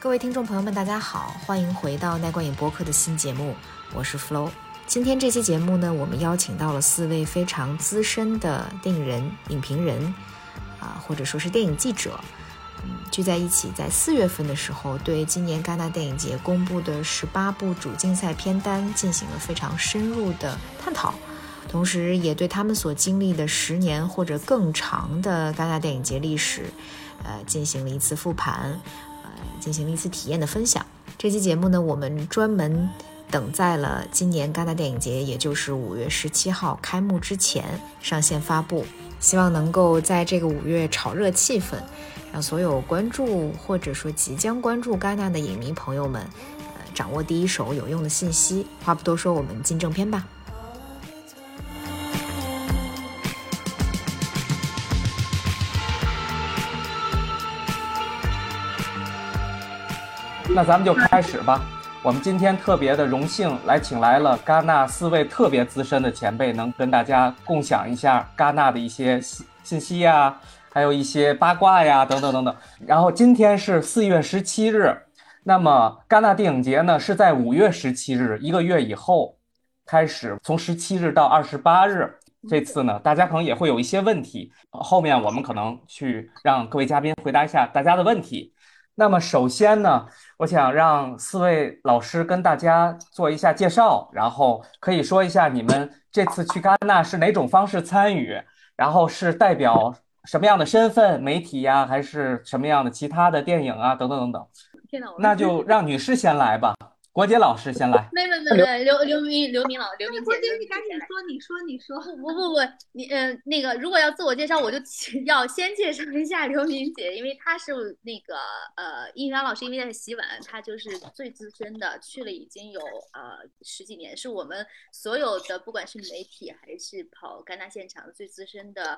各位听众朋友们，大家好，欢迎回到奈观影播客的新节目，我是 Flo。今天这期节目呢，我们邀请到了四位非常资深的电影人、影评人，啊，或者说是电影记者，嗯，聚在一起，在四月份的时候，对今年戛纳电影节公布的十八部主竞赛片单进行了非常深入的探讨，同时也对他们所经历的十年或者更长的戛纳电影节历史，呃，进行了一次复盘。进行了一次体验的分享。这期节目呢，我们专门等在了今年戛纳电影节，也就是五月十七号开幕之前上线发布，希望能够在这个五月炒热气氛，让所有关注或者说即将关注戛纳的影迷朋友们，呃，掌握第一手有用的信息。话不多说，我们进正片吧。那咱们就开始吧。我们今天特别的荣幸来请来了戛纳四位特别资深的前辈，能跟大家共享一下戛纳的一些信信息呀，还有一些八卦呀，等等等等。然后今天是四月十七日，那么戛纳电影节呢是在五月十七日，一个月以后开始，从十七日到二十八日。这次呢，大家可能也会有一些问题，后面我们可能去让各位嘉宾回答一下大家的问题。那么首先呢，我想让四位老师跟大家做一下介绍，然后可以说一下你们这次去戛纳是哪种方式参与，然后是代表什么样的身份，媒体呀，还是什么样的其他的电影啊，等等等等。那就让女士先来吧。国杰老师先来，没没没没，刘刘明刘明老刘明姐，国杰你赶紧说，你说你说，不不不，你呃那个如果要自我介绍，我就 要先介绍一下刘明姐，因为她是那个呃应阳老师因为在洗碗，她就是最资深的，去了已经有呃十几年，是我们所有的不管是媒体还是跑戛纳现场最资深的，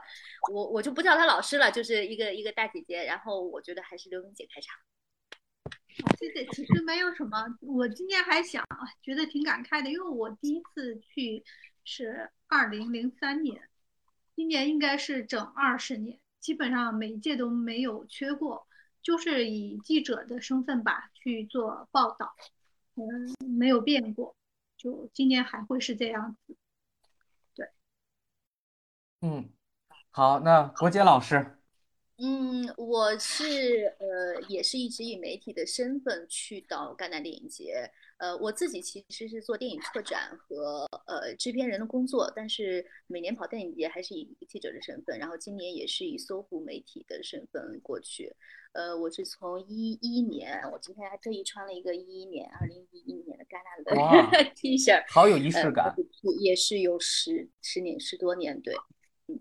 我我就不叫她老师了，就是一个一个大姐姐，然后我觉得还是刘明姐开场。谢谢，其实没有什么。我今天还想，觉得挺感慨的，因为我第一次去是二零零三年，今年应该是整二十年，基本上每一届都没有缺过，就是以记者的身份吧去做报道，嗯，没有变过，就今年还会是这样子。对，嗯，好，那国杰老师。嗯，我是呃，也是一直以媒体的身份去到戛纳电影节。呃，我自己其实是做电影策展和呃制片人的工作，但是每年跑电影节还是以记者的身份。然后今年也是以搜狐媒体的身份过去。呃，我是从一一年，我今天还特意穿了一个一一年，二零一一年的戛纳的 T 恤，好有仪式感。也是有十十年十多年，对，嗯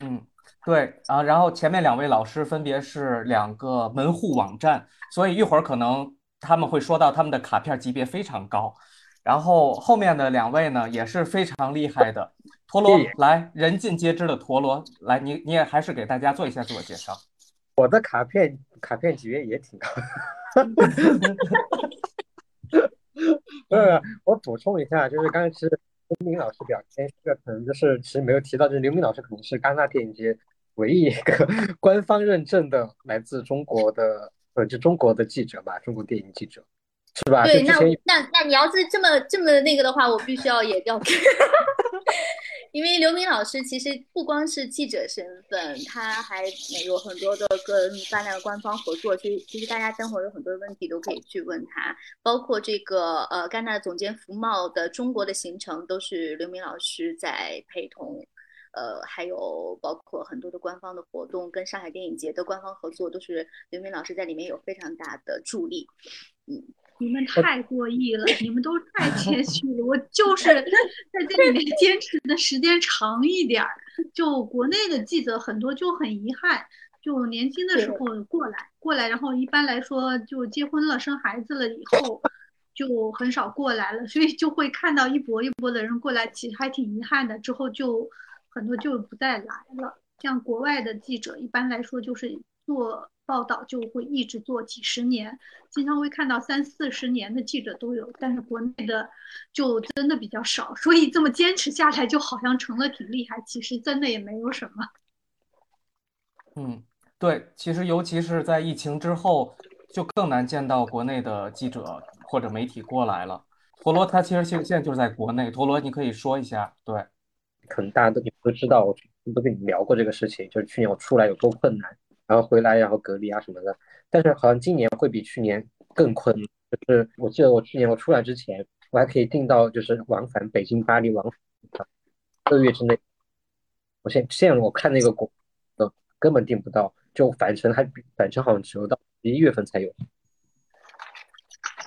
嗯。对啊，然后前面两位老师分别是两个门户网站，所以一会儿可能他们会说到他们的卡片级别非常高。然后后面的两位呢也是非常厉害的，陀螺来人尽皆知的陀螺来，你你也还是给大家做一下自我介绍。我的卡片卡片级别也挺高。呃，我补充一下，就是刚才其实刘明老师表现这个可能就是其实没有提到，就是刘明老师可能是戛纳电影节。唯一一个 官方认证的来自中国的，呃，就中国的记者吧，中国电影记者，是吧？对，那那那你要是这么这么那个的话，我必须要也要，因为刘明老师其实不光是记者身份，他还有很多的跟戛纳的官方合作。其实其实大家等会儿有很多问题都可以去问他，包括这个呃戛纳总监福茂的中国的行程都是刘明老师在陪同。呃，还有包括很多的官方的活动，跟上海电影节的官方合作，都是刘明老师在里面有非常大的助力。嗯，你们太过意了，你们都太谦虚了。我就是在这里面坚持的时间长一点儿。就国内的记者很多就很遗憾，就年轻的时候过来过来，然后一般来说就结婚了、生孩子了以后，就很少过来了，所以就会看到一波一波的人过来，其实还挺遗憾的。之后就。很多就不再来了。像国外的记者，一般来说就是做报道就会一直做几十年，经常会看到三四十年的记者都有。但是国内的就真的比较少，所以这么坚持下来，就好像成了挺厉害。其实真的也没有什么。嗯，对，其实尤其是在疫情之后，就更难见到国内的记者或者媒体过来了。陀螺他其实现现在就是在国内，陀螺你可以说一下，对，可能大家都你们都知道，我都跟你们聊过这个事情，就是去年我出来有多困难，然后回来然后隔离啊什么的，但是好像今年会比去年更困难。就是我记得我去年我出来之前，我还可以订到就是往返北京巴黎往返一个月之内，我现现在我看那个国呃根本订不到，就返程还返程好像只有到十一月份才有。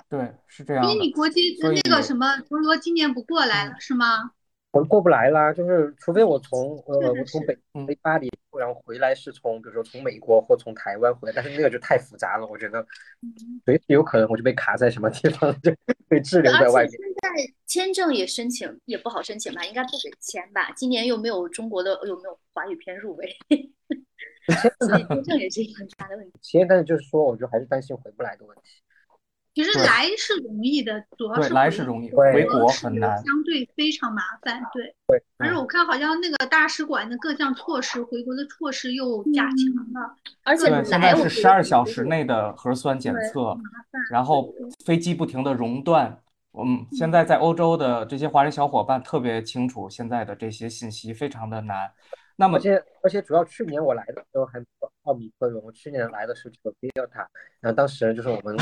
对，是这样的。因为你国际所以那个什么陀螺今年不过来了是吗？我过不来啦，就是除非我从呃是的是我从北飞巴黎，然后回来是从比如说从美国或从台湾回来，但是那个就太复杂了，我觉得嗯随时有可能我就被卡在什么地方，就被滞留在外面。且现在签证也申请也不好申请吧，应该不给签吧？今年又没有中国的有没有华语片入围，所以签证也是一个很大的问题。现在就是说，我就还是担心回不来的问题。其实来是容易的，主要是回来是容易回国很难。相对非常麻烦。对，对而且我看好像那个大使馆的各项措施，回国的措施又加强了，而且对，现来在是十二小时内的核酸检测，然后飞机不停的熔断。嗯，现在在欧洲的这些华人小伙伴特别清楚现在的这些信息，非常的难。那么而且而且主要去年我来的时候还没有奥密克戎，我去年来的时候就有 Delta，然后当时就是我们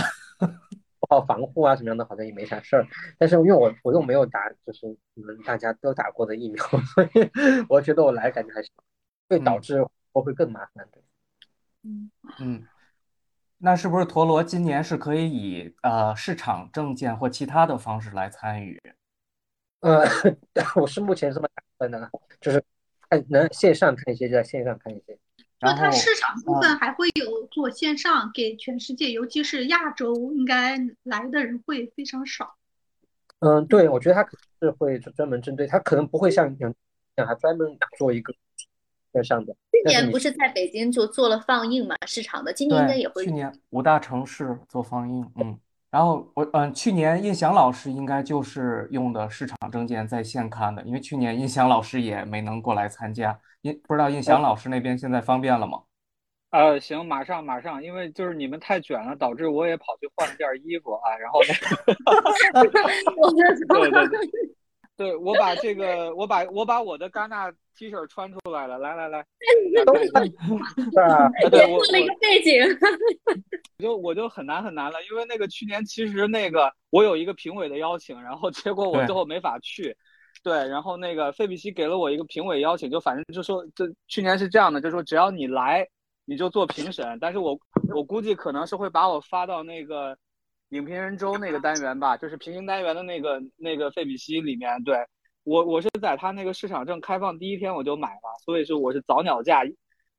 做好防护啊什么样的，好像也没啥事儿。但是因为我我又没有打，就是你们大家都打过的疫苗，所以我觉得我来感觉还是会导嗯致我会更麻烦的。嗯，那是不是陀螺今年是可以以呃市场证件或其他的方式来参与？呃，我是目前这么打算的，就是看能线上看一些就在线上看一些。就它市场部啊分还会有做线上给全世界，尤其是亚洲，应该来的人会非常少。嗯，对，我觉得他可能是会专专门针对，他可能不会像像像他专门做一个线上的。去年不是在北京就做了放映嘛，市场的，今年应该也，会去年五大城市做放映，嗯，然后我嗯，去年印翔老师应该就是用的市场证件在线看的，因为去年印翔老师也没能过来参加，印不知道印翔老师那边现在方便了吗？呃，行，马上马上，因为就是你们太卷了，导致我也跑去换了件衣服啊，然后那个 我的对对对，对我把这个，我把我把我的戛纳 T 恤穿出来了，来来来，对做了一个背景。我就我就很难很难了，因为那个去年其实那个我有一个评委的邀请，然后结果我对最后没法去，对，然后那个费比西给了我一个评委邀请，就反正就说这去年是这样的，就说只要你来，你就做评审，但是我我估计可能是会把我发到那个影评人周那个单元吧，就是平行单元的那个那个费比西里面，对我我是在他那个市场证开放第一天我就买了，所以是我是早鸟价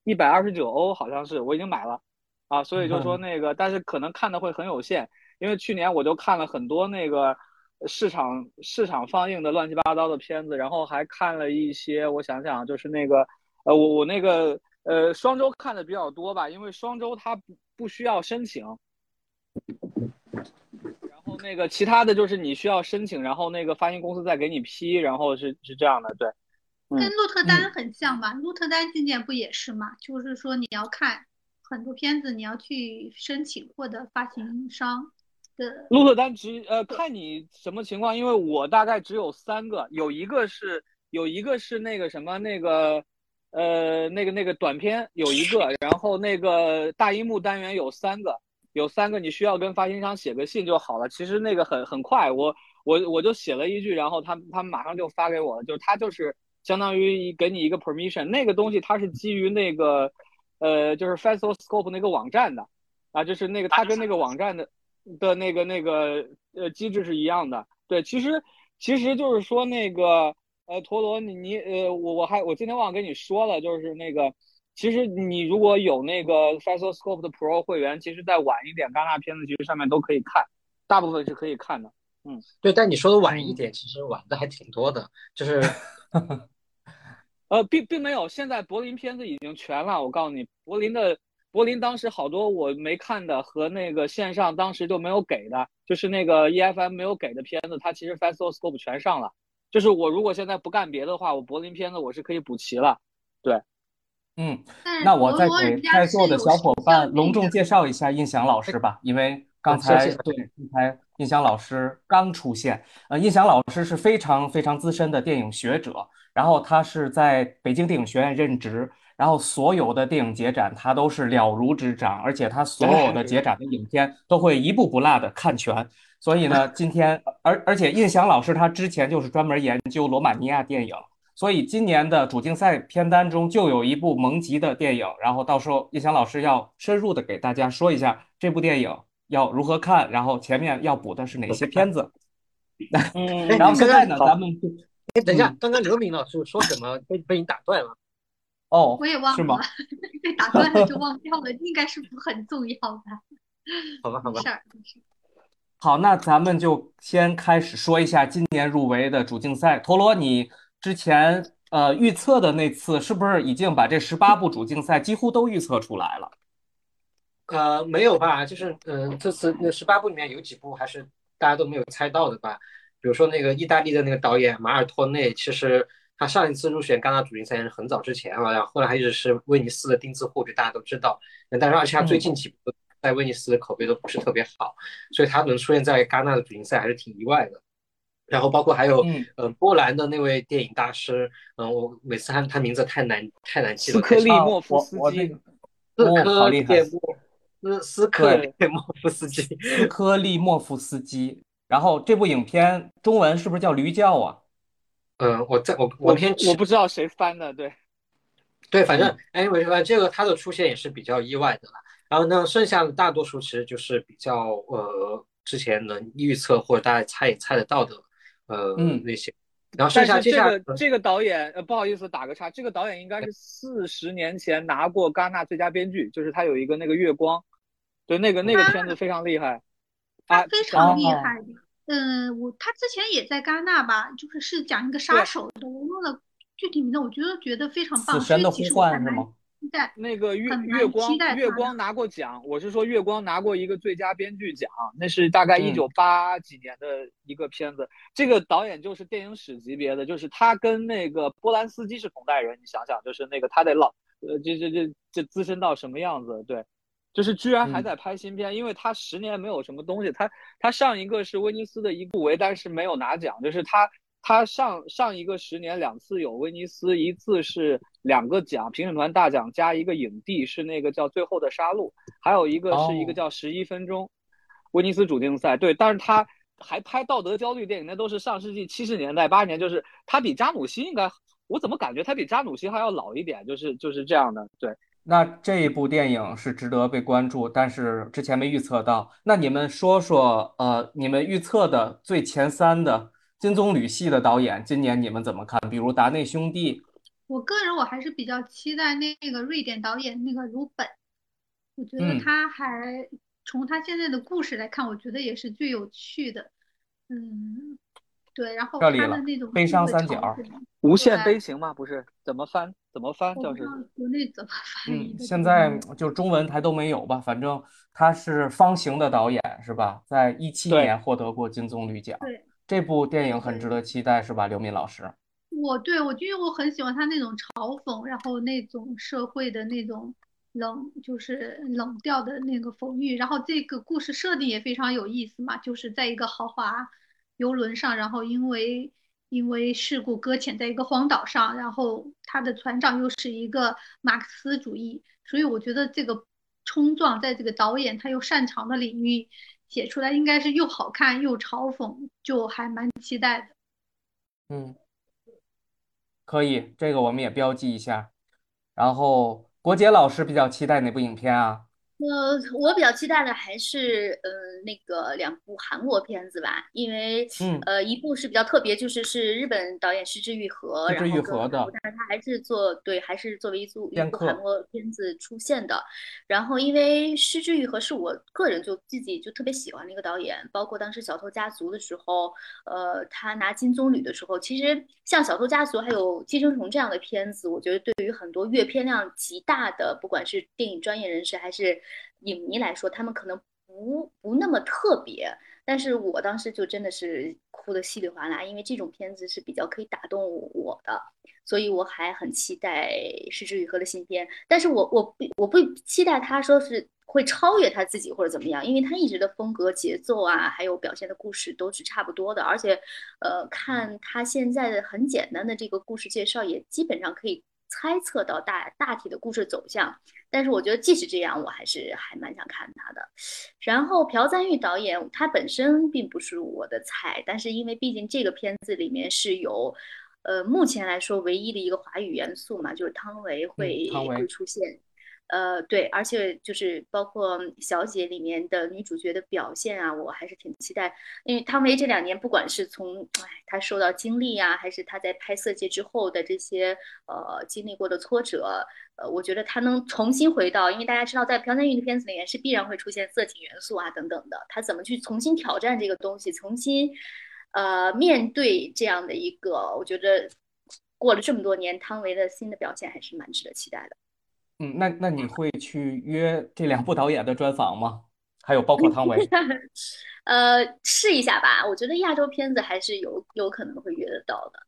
一百二十九欧好像是我已经买了。啊，所以就说 那个，但是可能看的会很有限，因为去年我就看了很多那个市场市场放映的乱七八糟的片子，然后还看了一些，我想想，就是那个呃，我我那个呃双周看的比较多吧，因为双周它不不需要申请，那个其他的就是你需要申请，然后那个发行公司再给你批，然后是是这样的，对，嗯跟鹿特丹很像吧？鹿特丹今年不也是嘛？就是说你要看很多片子，你要去申请获得发行商的。鹿特丹只呃看你什么情况，因为我大概只有三个，有一个是有一个是那个什么那个呃那个那个短片有一个，然后那个大荧幕单元有三个，有三个你需要跟发行商写个信就好了。其实那个很很快，我我我就写了一句，然后他他们马上就发给我了，就是他就是相当于给你一个 permission，那个东西它是基于那个呃就是 fastscope 那个网站的啊，就是那个它跟那个网站的。的那个那个呃机制是一样的，对，其实其实就是说那个呃陀螺你你呃我我还我今天忘了跟你说了，就是那个其实你如果有那个 Festival Scope 的 Pro 会员，其实再晚一点戛纳片子其实上面都可以看，大部分是可以看的。嗯，对，但你说的晚一点，其实晚的还挺多的，就是 呃，并并没有，现在柏林片子已经全了，我告诉你，柏林的。柏林当时好多我没看的和那个线上当时就没有给的，就是那个 EFM 没有给的片子，它其实 Festival Scope 全上了。就是我如果现在不干别的话，我柏林片子我是可以补齐了。对，嗯，但那我再给在座的有小伙伴隆重介绍一下印翔老师吧，因为 刚才对刚才印翔老师刚出现。呃，印翔老师是非常非常资深的电影学者，然后他是在北京电影学院任职，然后所有的电影节展他都是了如指掌，而且他所有的节展的影片都会一步不落的看全。所以呢，今天而而且印翔老师他之前就是专门研究罗马尼亚电影。所以今年的主竞赛片单中就有一部蒙吉的电影，然后到时候叶翔老师要深入的给大家说一下这部电影要如何看，然后前面要补的是哪些片子。嗯，然后现在呢，咱们就哎，等一下嗯，刚刚刘明老师说什么被被你打断了？哦我也忘是吗了，被打断了就忘掉了，应该是不很重要的。好吧，好吧没事，儿，没事儿。好，那咱们就先开始说一下今年入围的主竞赛。陀螺，你之前呃预测的那次是不是已经把这十八部主竞赛几乎都预测出来了？呃，没有吧？就是嗯、这次那十八部里面有几部还是大家都没有猜到的吧？比如说那个意大利的那个导演马尔托内，其实他上一次入选戛纳主竞赛是很早之前了，然后后来还一直是威尼斯的钉子户，就大家都知道。但是而且他最近几部在威尼斯的口碑都不是特别好，所以他能出现在戛纳的主竞赛还是挺意外的。然后包括还有嗯呃波兰的那位电影大师，嗯、我每次看他名字太难太难记了，斯科利啊莫夫斯基斯科厉害列莫斯斯科利莫夫斯基。斯科利莫夫斯基。然后这部影片中文是不是叫《驴叫》啊？嗯，我在我我我偏我不知道谁翻的，对，对，反正嗯 anyway，反正这个他的出现也是比较意外的了。然后呢，剩下的大多数其实就是比较呃之前能预测或者大家猜也猜得到的呃嗯那些。然后剩但是这下接下来个这个导演，呃，不好意思打个岔，这个导演应该是四十年前拿过戛纳最佳编剧，就是他有一个那个月光，对，那个那个片子非常厉害，他，非常厉哦害的。嗯，我他之前也在戛纳吧，就是是讲一个杀手的，我忘了具体名字，我觉得觉得非常棒，死神的呼唤是吗？期待。那个月月光月光拿过奖，我是说月光拿过一个最佳编剧奖，那是大概嗯一九八几年的一个片子。这个导演就是电影史级别的，就是他跟那个波兰斯基是同代人，你想想，就是那个他得老呃这这这这资深到什么样子？对，就是居然还嗯在拍新片，因为他十年没有什么东西，他他上一个是威尼斯的一部维，但是没有拿奖，就是他。他上上一个十年两次有威尼斯，一次是两个奖，评审团大奖加一个影帝，是那个叫《最后的杀戮》，还有一个是一个哦叫《十一分钟》，威尼斯主竞赛。对，但是他还拍道德焦虑电影，那都是上世纪七十年代八十年，就是他比扎努西应该，我怎么感觉他比扎努西还要老一点？就是就是这样的。对，那这一部电影是值得被关注，但是之前没预测到。那你们说说，呃，你们预测的最前三的金棕榈系的导演，今年你们怎么看？比如达内兄弟，我个人我还是比较期待那个瑞典导演那个鲁本，我觉得嗯他还从他现在的故事来看，我觉得也是最有趣的。嗯，对，然后他的那种悲伤三角无限悲情吗？不是，怎么翻？怎么翻？叫是道国内怎么翻译嗯，现在就中文台都没有吧？反正他是方形的导演是吧？在一七年获得过金棕榈奖。对这部电影很值得期待是吧？刘敏老师。我对我因为我很喜欢他那种嘲讽，然后那种社会的那种冷，就是冷调的那个讽喻，然后这个故事设定也非常有意思嘛，就是在一个豪华游轮上，然后因为因为事故搁浅在一个荒岛上，然后他的船长又是一个马克思主义，所以我觉得这个冲撞在这个导演他又擅长的领域写出来，应该是又好看又嘲讽，就还蛮期待的。嗯，可以，这个我们也标记一下。然后国杰老师比较期待哪部影片啊？呃，我比较期待的还是呃那个两部韩国片子吧，因为嗯呃一部是比较特别，就是是日本导演失之愈合，失之愈然后跟合的但是他还是做对，还是作为一组一剑部韩国片子出现的。然后因为失之愈合是我个人就自己就特别喜欢的一个导演，包括当时《小偷家族》的时候，呃，他拿金棕榈的时候，其实像《小偷家族》还有《寄生虫》这样的片子，我觉得对于很多阅片量极大的，不管是电影专业人士还是影迷来说，他们可能不不那么特别。但是我当时就真的是哭得稀里哗啦，因为这种片子是比较可以打动我的，所以我还很期待《失之愈合》的新片。但是我我不我不期待他说是会超越他自己或者怎么样，因为他一直的风格、节奏啊，还有表现的故事都是差不多的。而且，呃，看他现在的很简单的这个故事介绍，也基本上可以猜测到大大体的故事走向。但是我觉得即使这样，我还是还蛮想看他的。然后朴赞玉导演他本身并不是我的菜，但是因为毕竟这个片子里面是有，呃，目前来说唯一的一个华语元素嘛，就是汤唯会会出现。呃，对，而且就是包括小姐里面的女主角的表现啊，我还是挺期待。因为汤唯这两年，不管是从哎她受到经历啊，还是她在拍色戒之后的这些呃经历过的挫折，呃，我觉得她能重新回到，因为大家知道在朴赞郁的片子里面是必然会出现色情元素啊等等的，她怎么去重新挑战这个东西，重新呃面对这样的一个，我觉得过了这么多年，汤唯的新的表现还是蛮值得期待的。嗯，那那你会去约这两部导演的专访吗？还有包括汤唯？呃，试一下吧。我觉得亚洲片子还是有有可能会约得到的。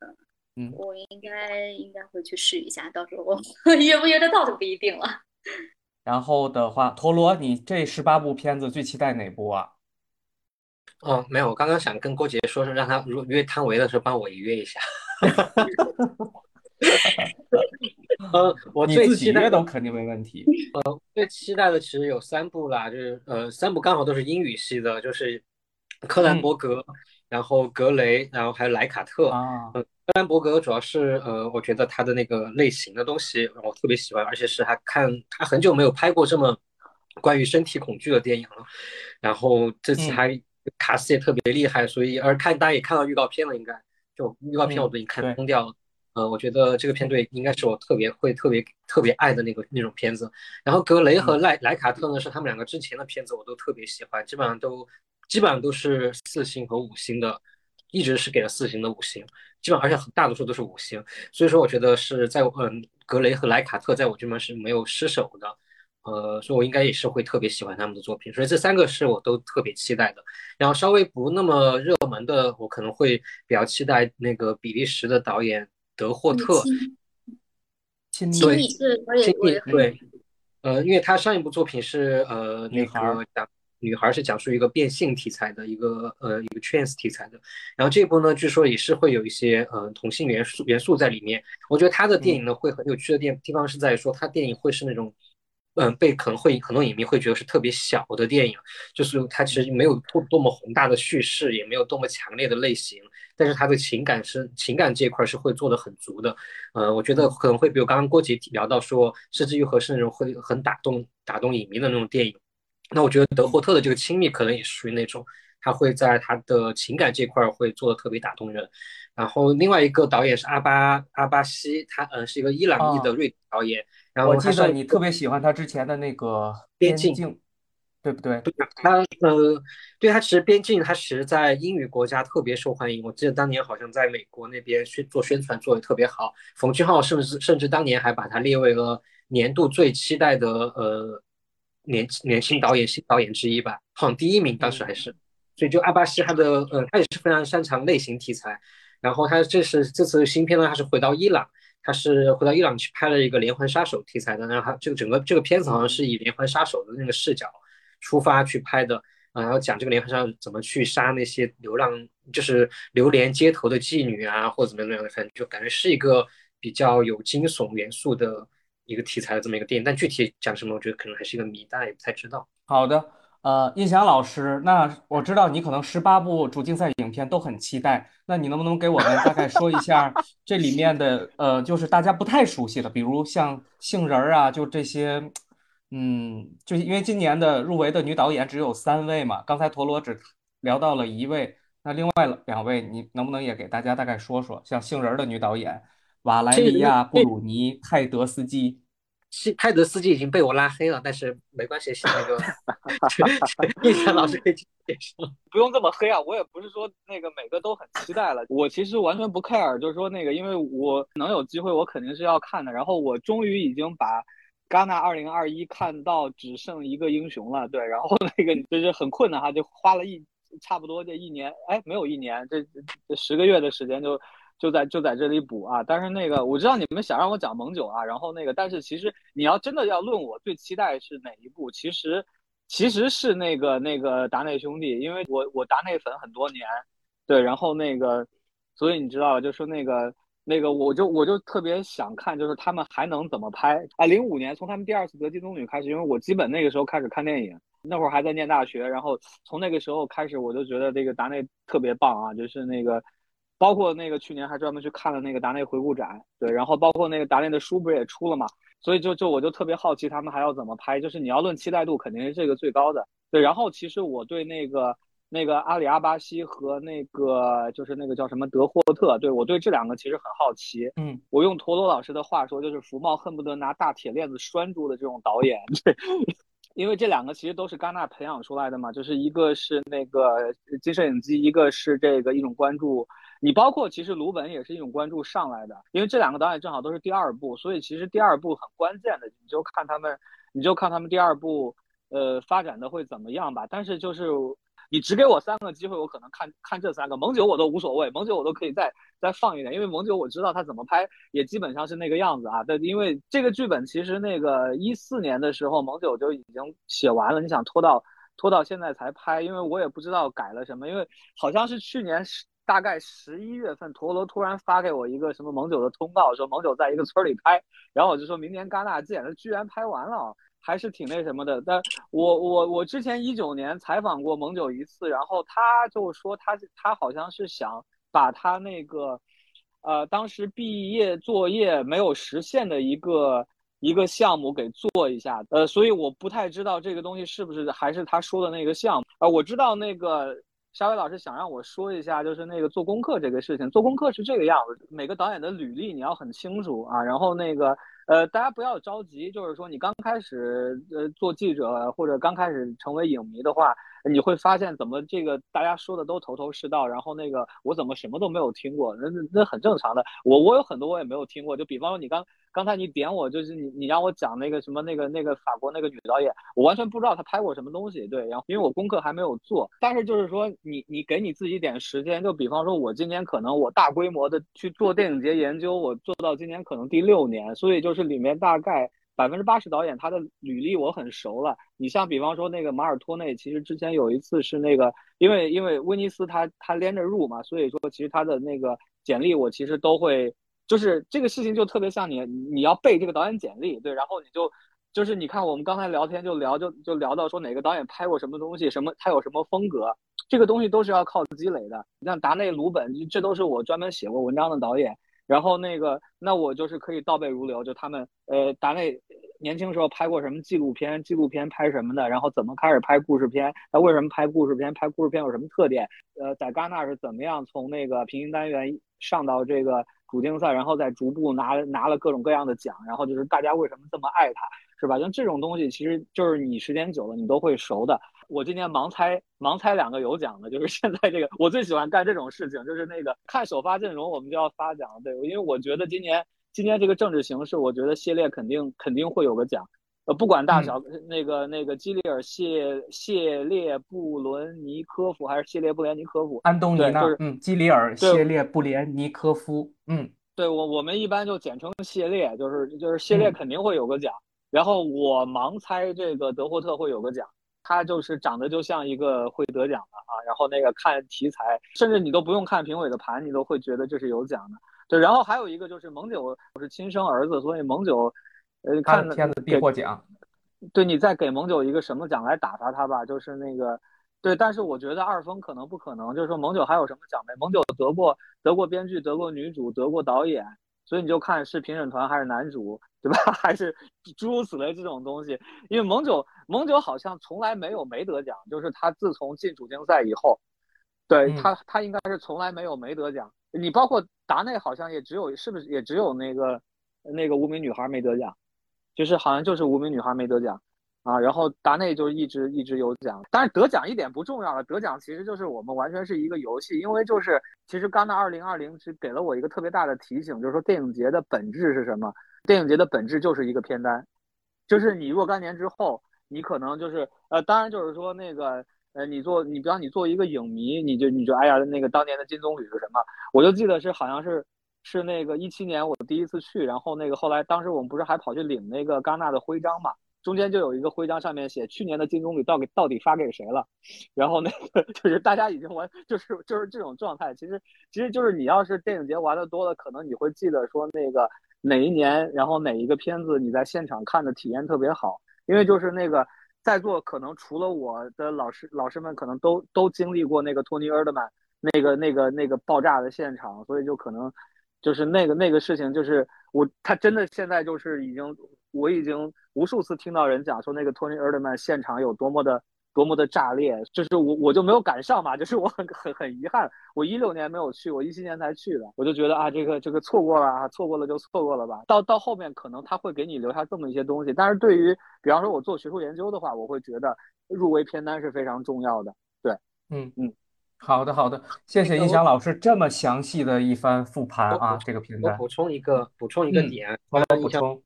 嗯嗯，我应该应该会去试一下，到时候 约不约得到就不一定了。然后的话，陀螺，你这十八部片子最期待哪部啊？哦，没有，我刚刚想跟郭杰说，是让他如果约汤唯的时候帮我也约一下。呃，我最期待都肯定没问题。呃，最期待的其实有三部啦，就是呃，三部刚好都是英语系的，就是柯南伯格，然后格雷，然后还有莱卡特。啊，柯南伯格主要是呃，我觉得他的那个类型的东西我特别喜欢，而且是他看他很久没有拍过这么关于身体恐惧的电影了。然后这次还卡斯也特别厉害，所以而看大家也看到预告片了，应该就预告片我都已经看疯掉了。呃，我觉得这个片队应该是我特别会、特别特别爱的那个那种片子。然后格雷和莱莱卡特呢，是他们两个之前的片子，我都特别喜欢，基本上都基本上都是四星和五星的，一直是给了四星的五星，基本而且大多数都是五星。所以说，我觉得是在嗯，格雷和莱卡特在我这边是没有失手的。呃，所以我应该也是会特别喜欢他们的作品。所以这三个是我都特别期待的。然后稍微不那么热门的，我可能会比较期待那个比利时的导演。德霍特，亲密对亲密对，呃，因为他上一部作品是呃那个讲女孩是讲述一个变性题材的一个呃一个 trans 题材的，然后这部呢据说也是会有一些呃同性元素元素在里面。我觉得他的电影呢会很有趣的地地方是在说他电影会是那种。嗯，被可能会很多影迷会觉得是特别小的电影，就是它其实没有多多么宏大的叙事，也没有多么强烈的类型，但是他的情感是情感这一块是会做的很足的。呃，我觉得可能会比如刚刚郭杰聊到说，甚至于和是那种会很打动打动影迷的那种电影，那我觉得德霍特的这个亲密可能也属于那种，他会在他的情感这块会做的特别打动人。然后另外一个导演是阿巴阿巴西，他嗯是一个伊朗裔的瑞典导演。然后我记得你特别喜欢他之前的那个《边境》，对不对？对，他呃，对他其实《边境》他其实在英语国家特别受欢迎。我记得当年好像在美国那边宣做宣传做的特别好。冯俊浩甚至甚至当年还把他列为了年度最期待的呃年年轻导演新导演之一吧，好像第一名当时还是。所以就阿巴西他的呃他也是非常擅长类型题材。然后他这是这次新片呢，他是回到伊朗。他是回到伊朗去拍了一个连环杀手题材的，然后他这个整个这个片子好像是以连环杀手的那个视角出发去拍的，然后讲这个连环杀手怎么去杀那些流浪，就是流连街头的妓女啊，或者怎么样的，反正就感觉是一个比较有惊悚元素的一个题材的这么一个电影，但具体讲什么，我觉得可能还是一个谜，大家也不太知道。好的。呃，印翔老师，那我知道你可能十八部主竞赛影片都很期待，那你能不能给我们大概说一下 这里面的呃，就是大家不太熟悉的，比如像杏仁儿啊，就这些，嗯，就因为今年的入围的女导演只有三位嘛，刚才陀螺只聊到了一位，那另外两位你能不能也给大家大概说说，像杏仁儿的女导演瓦莱里亚·布鲁尼泰德斯基。西泰德斯基已经被我拉黑了，但是没关系，那个叶翔老师可以解释。不用这么黑啊，我也不是说那个每个都很期待了，我其实完全不 care，就是说那个，因为我能有机会，我肯定是要看的。然后我终于已经把戛纳二零二一看到只剩一个英雄了，对，然后那个就是很困难哈，就花了一差不多这一年，哎，没有一年，这这十个月的时间就就在就在这里补啊。但是那个我知道你们想让我讲蒙九啊，然后那个，但是其实你要真的要论我最期待是哪一部，其实其实是那个那个达内兄弟，因为我我达内粉很多年，对，然后那个，所以你知道，就说那个。那个我就我就特别想看，就是他们还能怎么拍啊？零五年从他们第二次得金棕榈开始，因为我基本那个时候开始看电影，那会儿还在念大学，然后从那个时候开始，我就觉得这个达内特别棒啊，就是那个，包括那个去年还专门去看了那个达内回顾展，对，然后包括那个达内的书不是也出了嘛，所以就就我就特别好奇他们还要怎么拍，就是你要论期待度，肯定是这个最高的，对，然后其实我对那个。那个阿里阿巴西和那个就是那个叫什么德霍特，对我对这两个其实很好奇。嗯，我用陀螺老师的话说，就是福茂恨不得拿大铁链子拴住的这种导演。对，因为这两个其实都是戛纳培养出来的嘛，就是一个是那个金摄影机，一个是这个一种关注。你包括其实卢本也是一种关注上来的，因为这两个导演正好都是第二部，所以其实第二部很关键的，你就看他们，你就看他们第二部呃发展的会怎么样吧。但是就是。你只给我三个机会，我可能看看这三个。蒙九我都无所谓，蒙九我都可以再再放一点，因为蒙九我知道他怎么拍，也基本上是那个样子啊。但，因为这个剧本其实那个一四年的时候，蒙九就已经写完了，你想拖到拖到现在才拍，因为我也不知道改了什么，因为好像是去年十大概十一月份，陀螺突然发给我一个什么蒙九的通告，说蒙九在一个村里拍，然后我就说明年戛纳见，他居然拍完了。还是挺那什么的，但我我我之前一九年采访过蒙九一次，然后他就说他他好像是想把他那个，呃，当时毕业作业没有实现的一个一个项目给做一下，呃，所以我不太知道这个东西是不是还是他说的那个项目啊？我知道那个沙威老师想让我说一下，就是那个做功课这个事情，做功课是这个样子，每个导演的履历你要很清楚啊，然后那个。呃，大家不要着急，就是说你刚开始呃做记者或者刚开始成为影迷的话，你会发现怎么这个大家说的都头头是道，然后那个我怎么什么都没有听过，那那很正常的。我我有很多我也没有听过，就比方说你刚刚才你点我，就是你你让我讲那个什么那个那个法国那个女导演，我完全不知道她拍过什么东西，对，然后因为我功课还没有做，但是就是说你你给你自己点时间，就比方说我今年可能我大规模的去做电影节研究，我做到今年可能第六年，所以就是。这里面大概百分之八十导演他的履历我很熟了。你像比方说那个马尔托内，其实之前有一次是那个，因为因为威尼斯他他连着入嘛，所以说其实他的那个简历我其实都会，就是这个事情就特别像你你要背这个导演简历，对，然后你就就是你看我们刚才聊天就聊就就聊到说哪个导演拍过什么东西，什么他有什么风格，这个东西都是要靠积累的。你像达内、鲁本，这都是我专门写过文章的导演。然后那个，那我就是可以倒背如流，就他们，呃，达内年轻时候拍过什么纪录片，纪录片拍什么的，然后怎么开始拍故事片，他为什么拍故事片，拍故事片有什么特点，呃，在戛纳是怎么样从那个平行单元上到这个主竞赛，然后再逐步拿拿了各种各样的奖，然后就是大家为什么这么爱他，是吧？像这种东西，其实就是你时间久了，你都会熟的。我今年盲猜盲猜两个有奖的，就是现在这个我最喜欢干这种事情，就是那个看首发阵容，我们就要发奖，对，因为我觉得今年今年这个政治形势，我觉得谢列肯定肯定会有个奖，呃，不管大小，那个那个基里尔谢谢列布伦尼科夫还是谢列布连尼科夫，安东尼呢？嗯，基里尔谢列布连尼科夫，嗯，对我我们一般就简称谢列，就是就是谢列肯定会有个奖，然后我盲猜这个德霍特会有个奖。他就是长得就像一个会得奖的啊，然后那个看题材，甚至你都不用看评委的盘，你都会觉得这是有奖的。对，然后还有一个就是蒙九我是亲生儿子，所以蒙九，呃，看片子必获奖。对，你再给蒙九一个什么奖来打发他吧，就是那个，对，但是我觉得二封可能不可能，就是说蒙九还有什么奖没？蒙九得过得过编剧，得过女主，得过导演。所以你就看是评审团还是男主，对吧？还是诸如此类这种东西。因为蒙九，蒙九好像从来没有没得奖，就是他自从进主竞赛以后，对他，他应该是从来没有没得奖。你包括达内，好像也只有是不是也只有那个那个无名女孩没得奖，就是好像就是无名女孩没得奖。啊，然后达内就一直一直有奖，但是得奖一点不重要了，得奖其实就是我们完全是一个游戏，因为就是其实戛纳二零二零是给了我一个特别大的提醒，就是说电影节的本质是什么？电影节的本质就是一个片单，就是你若干年之后，你可能就是呃，当然就是说那个呃，你做你比方你做一个影迷，你就你就哎呀，那个当年的金棕榈是什么？我就记得是好像是是那个一七年我第一次去，然后那个后来当时我们不是还跑去领那个戛纳的徽章嘛？中间就有一个徽章，上面写去年的金棕榈到底到底发给谁了，然后那个 就是大家已经完，就是就是这种状态。其实其实就是你要是电影节玩的多了，可能你会记得说那个哪一年，然后哪一个片子你在现场看的体验特别好，因为就是那个在座可能除了我的老师老师们，可能都都经历过那个托尼·厄德曼那个那个那个爆炸的现场，所以就可能就是那个那个事情，就是我他真的现在就是已经。我已经无数次听到人讲说那个托尼·厄德曼现场有多么的多么的炸裂，就是我我就没有赶上嘛，就是我很很很遗憾，我一六年没有去，我一七年才去的，我就觉得啊，这个这个错过了啊，错过了就错过了吧。到到后面可能他会给你留下这么一些东西，但是对于比方说我做学术研究的话，我会觉得入围片单是非常重要的。对，嗯嗯，好的好的，谢谢印翔老师这么详细的一番复盘啊，这个片单。我补充一个补充一个点，我来补充。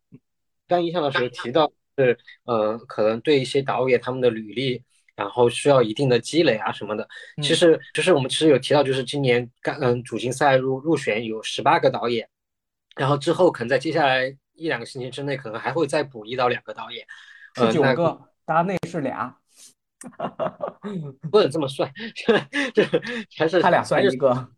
刚印象的时候提到是，呃，可能对一些导演他们的履历，然后需要一定的积累啊什么的。其实，就是我们其实有提到，就是今年刚嗯主竞赛入入选有十八个导演，然后之后可能在接下来一两个星期之内，可能还会再补一到两个导演，是九个，大内是俩 不能这么算，这还是他俩算一个，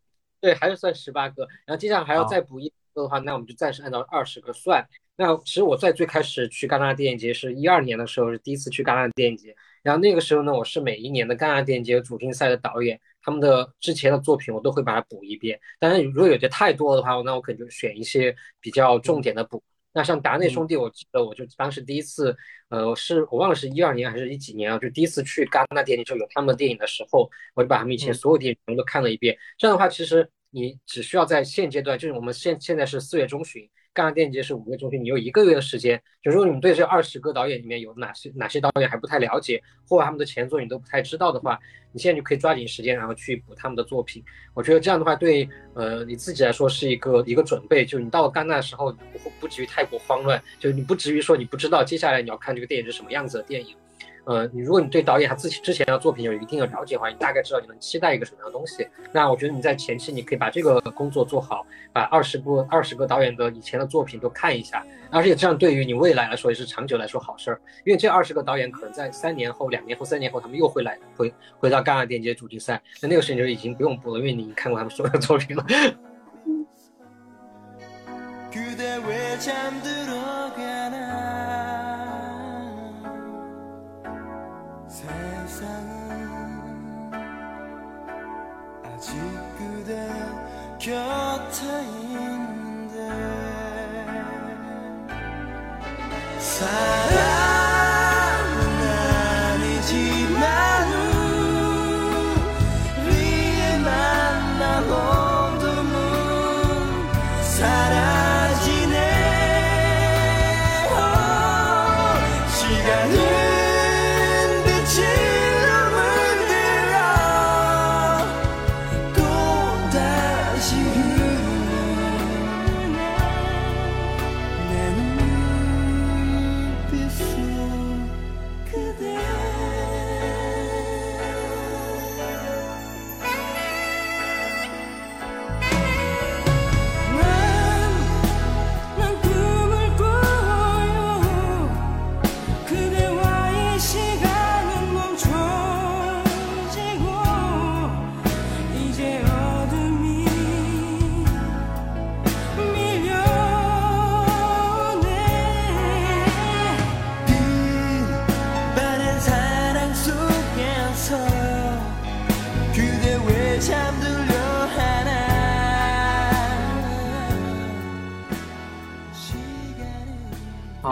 对，还是算十八个，然后接下来还要再补一个的话，那我们就暂时按照二十个算。那其实我在最开始去戛纳电影节是一二年的时候，是第一次去戛纳电影节。然后那个时候呢，我是每一年的戛纳电影节主竞赛的导演，他们的之前的作品我都会把它补一遍。当然，如果有些太多的话，那我可能就选一些比较重点的补。那像达内兄弟，我记得我就当时第一次，呃，是我忘了是一二年还是一几年啊，就第一次去戛纳电影节有他们的电影的时候，我就把他们以前所有电影全都看了一遍。这样的话，其实你只需要在现阶段，就是我们现现在是四月中旬。戛纳电影节是五月中旬，你有一个月的时间。就如果你对这二十个导演里面有哪些哪些导演还不太了解，或者他们的前作你都不太知道的话，你现在就可以抓紧时间，然后去补他们的作品。我觉得这样的话，对呃你自己来说是一个一个准备。就你到了戛纳的时候，不不至于太过慌乱，就你不至于说你不知道接下来你要看这个电影是什么样子的电影。呃，你如果你对导演他自己之前的作品有一定的了解的话，你大概知道你能期待一个什么样的东西。那我觉得你在前期你可以把这个工作做好，把二十部二十个导演的以前的作品都看一下，而且这样对于你未来来说也是长久来说好事儿。因为这二十个导演可能在三年后、两年后、三年后他们又会来回回到戛纳电影节主竞赛，那那个时候你就已经不用补了，因为你已经看过他们所有的作品了。 세상은 아직 그대 곁에 있는데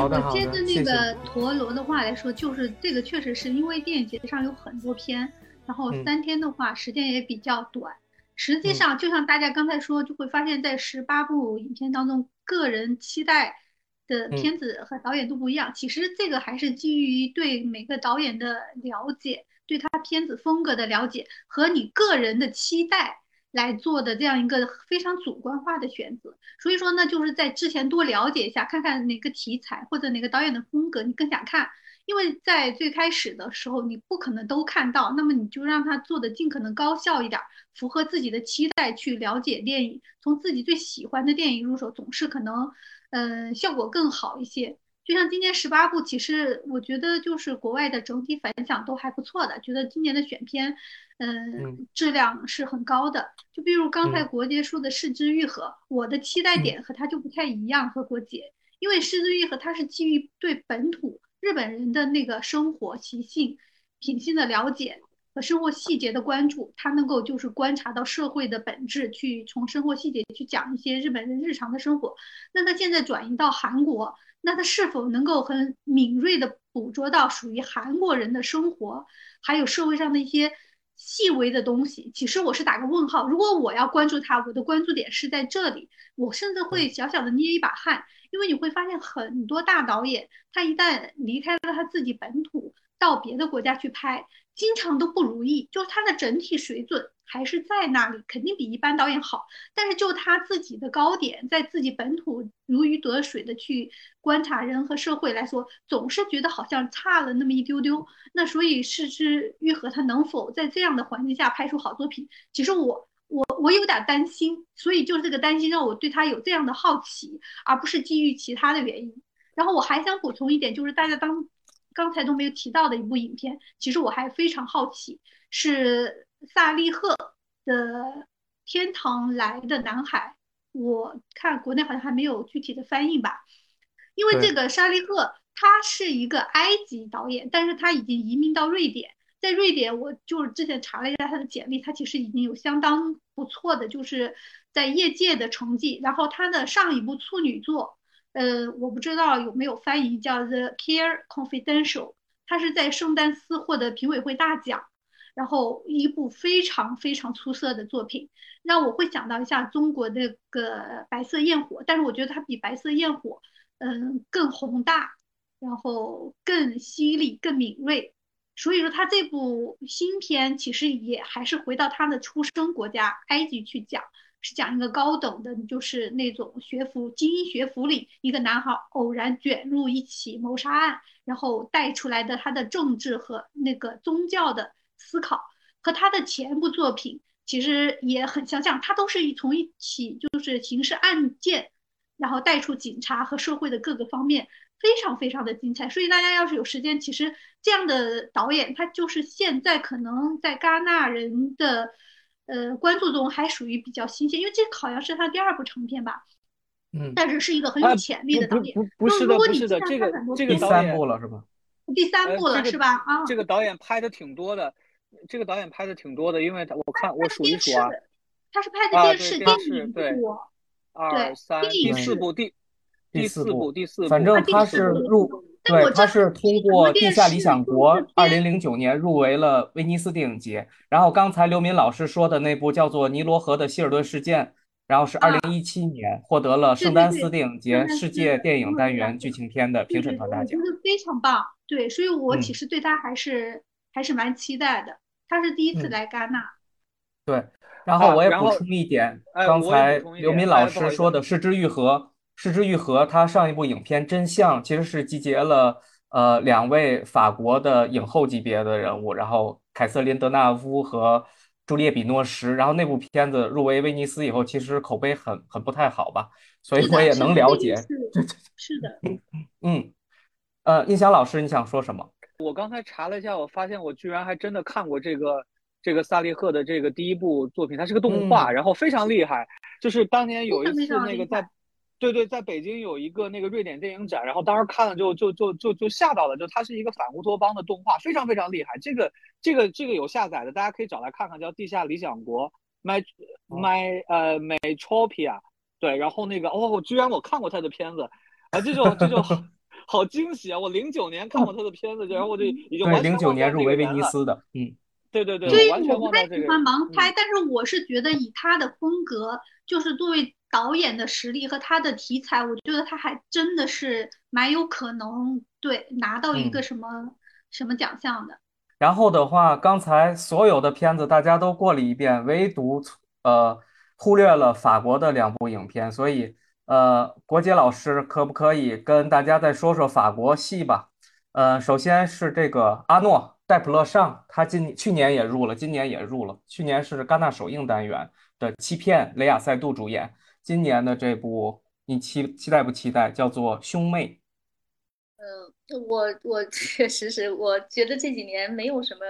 我接着那个陀螺的话来说，就是这个确实是因为电影节上有很多片，然后三天的话时间也比较短。实际上，就像大家刚才说，就会发现，在十八部影片当中，个人期待的片子和导演都不一样。其实这个还是基于对每个导演的了解，对他片子风格的了解和你个人的期待。来做的这样一个非常主观化的选择。所以说呢，就是在之前多了解一下，看看哪个题材或者哪个导演的风格你更想看。因为在最开始的时候，你不可能都看到，那么你就让他做的尽可能高效一点，符合自己的期待去了解电影，从自己最喜欢的电影入手，总是可能，嗯，效果更好一些。就像今年十八部，其实我觉得就是国外的整体反响都还不错的，觉得今年的选片，嗯，质量是很高的。就比如刚才国杰说的《失之愈合》，我的期待点和他就不太一样，和国杰，因为《失之愈合》它是基于对本土。日本人的那个生活习性、品性的了解和生活细节的关注，他能够就是观察到社会的本质，去从生活细节去讲一些日本人日常的生活。那他现在转移到韩国，那他是否能够很敏锐地捕捉到属于韩国人的生活，还有社会上的一些细微的东西？其实我是打个问号。如果我要关注他，我的关注点是在这里，我甚至会小小的捏一把汗。因为你会发现很多大导演，他一旦离开了他自己本土，到别的国家去拍，经常都不如意。就是他的整体水准还是在那里，肯定比一般导演好。但是就他自己的高点，在自己本土如鱼得水的去观察人和社会来说，总是觉得好像差了那么一丢丢。那所以是之愈合他能否在这样的环境下拍出好作品？其实我。我我有点担心，所以就是这个担心让我对他有这样的好奇，而不是基于其他的原因。然后我还想补充一点，就是大家当刚才都没有提到的一部影片，其实我还非常好奇，是萨利赫的《天堂来的男孩》。我看国内好像还没有具体的翻译吧，因为这个沙利赫他是一个埃及导演，但是他已经移民到瑞典。在瑞典，我就是之前查了一下他的简历，他其实已经有相当不错的，就是在业界的成绩。然后他的上一部处女作，呃，我不知道有没有翻译，叫《The Care Confidential》，他是在圣丹斯获得评委会大奖，然后一部非常非常出色的作品，让我会想到一下中国那个《白色焰火》，但是我觉得它比《白色焰火》嗯更宏大，然后更犀利、更敏锐。所以说，他这部新片其实也还是回到他的出生国家埃及去讲，是讲一个高等的，就是那种学府精英学府里一个男孩偶然卷入一起谋杀案，然后带出来的他的政治和那个宗教的思考，和他的前部作品其实也很相像，他都是从一起就是刑事案件，然后带出警察和社会的各个方面。非常非常的精彩，所以大家要是有时间，其实这样的导演他就是现在可能在戛纳人的呃关注中还属于比较新鲜，因为这好像是他第二部长片吧，嗯，但是是一个很有潜力的导演。不不是的，不是的，这个这个第三部了是吧？第三部了是吧？啊，这个导演拍的挺多的，这个导演拍的挺多的，因为他我看我数一数啊，他是拍的电视电视对，二三第四部第。第四部，第四部，反正他是入，对，他是通过《地下理想国》，二零零九年入围了威尼斯电影节。然后刚才刘敏老师说的那部叫做《尼罗河的希尔顿事件》，然后是二零一七年获得了圣丹斯电影节世界电影单元剧情片的评审团大奖，非常棒。对，所以我其实对他还是还是蛮期待的。他是第一次来戛纳。对，然后我也补充一点，刚才刘敏老师说的《失之愈合》。《失之愈合》他上一部影片《真相》其实是集结了呃两位法国的影后级别的人物，然后凯瑟琳·德纳乌和朱丽叶·比诺什，然后那部片子入围威尼斯以后，其实口碑很很不太好吧，所以我也能了解。是的，嗯，呃，印象老师，你想说什么？我刚才查了一下，我发现我居然还真的看过这个这个萨利赫的这个第一部作品，它是个动画，然后非常厉害，就是当年有一次那个在。对对，在北京有一个那个瑞典电影展，然后当时看了就就就就就吓到了，就它是一个反乌托邦的动画，非常非常厉害。这个这个这个有下载的，大家可以找来看看，叫《地下理想国》，My My 呃 Metropia。对，然后那个哦，居然我看过他的片子，啊，这种这种 好惊喜啊！我零九年看过他的片子，然后我就已经完零九年入围威尼斯的，嗯，对对对，完全忘掉这个。我不太喜欢盲拍，但是我是觉得以他的风格，就是作为。导演的实力和他的题材，我觉得他还真的是蛮有可能对拿到一个什么什么奖项的。然后的话，刚才所有的片子大家都过了一遍，唯独呃忽略了法国的两部影片，所以呃，国杰老师可不可以跟大家再说说法国戏吧？呃，首先是这个阿诺戴普勒尚，他今去年也入了，今年也入了，去年是戛纳首映单元的《欺骗》，雷亚塞杜主演，今年的这部你期期待不期待？叫做《兄妹》。嗯，我我 确实是，我觉得这几年没有什么，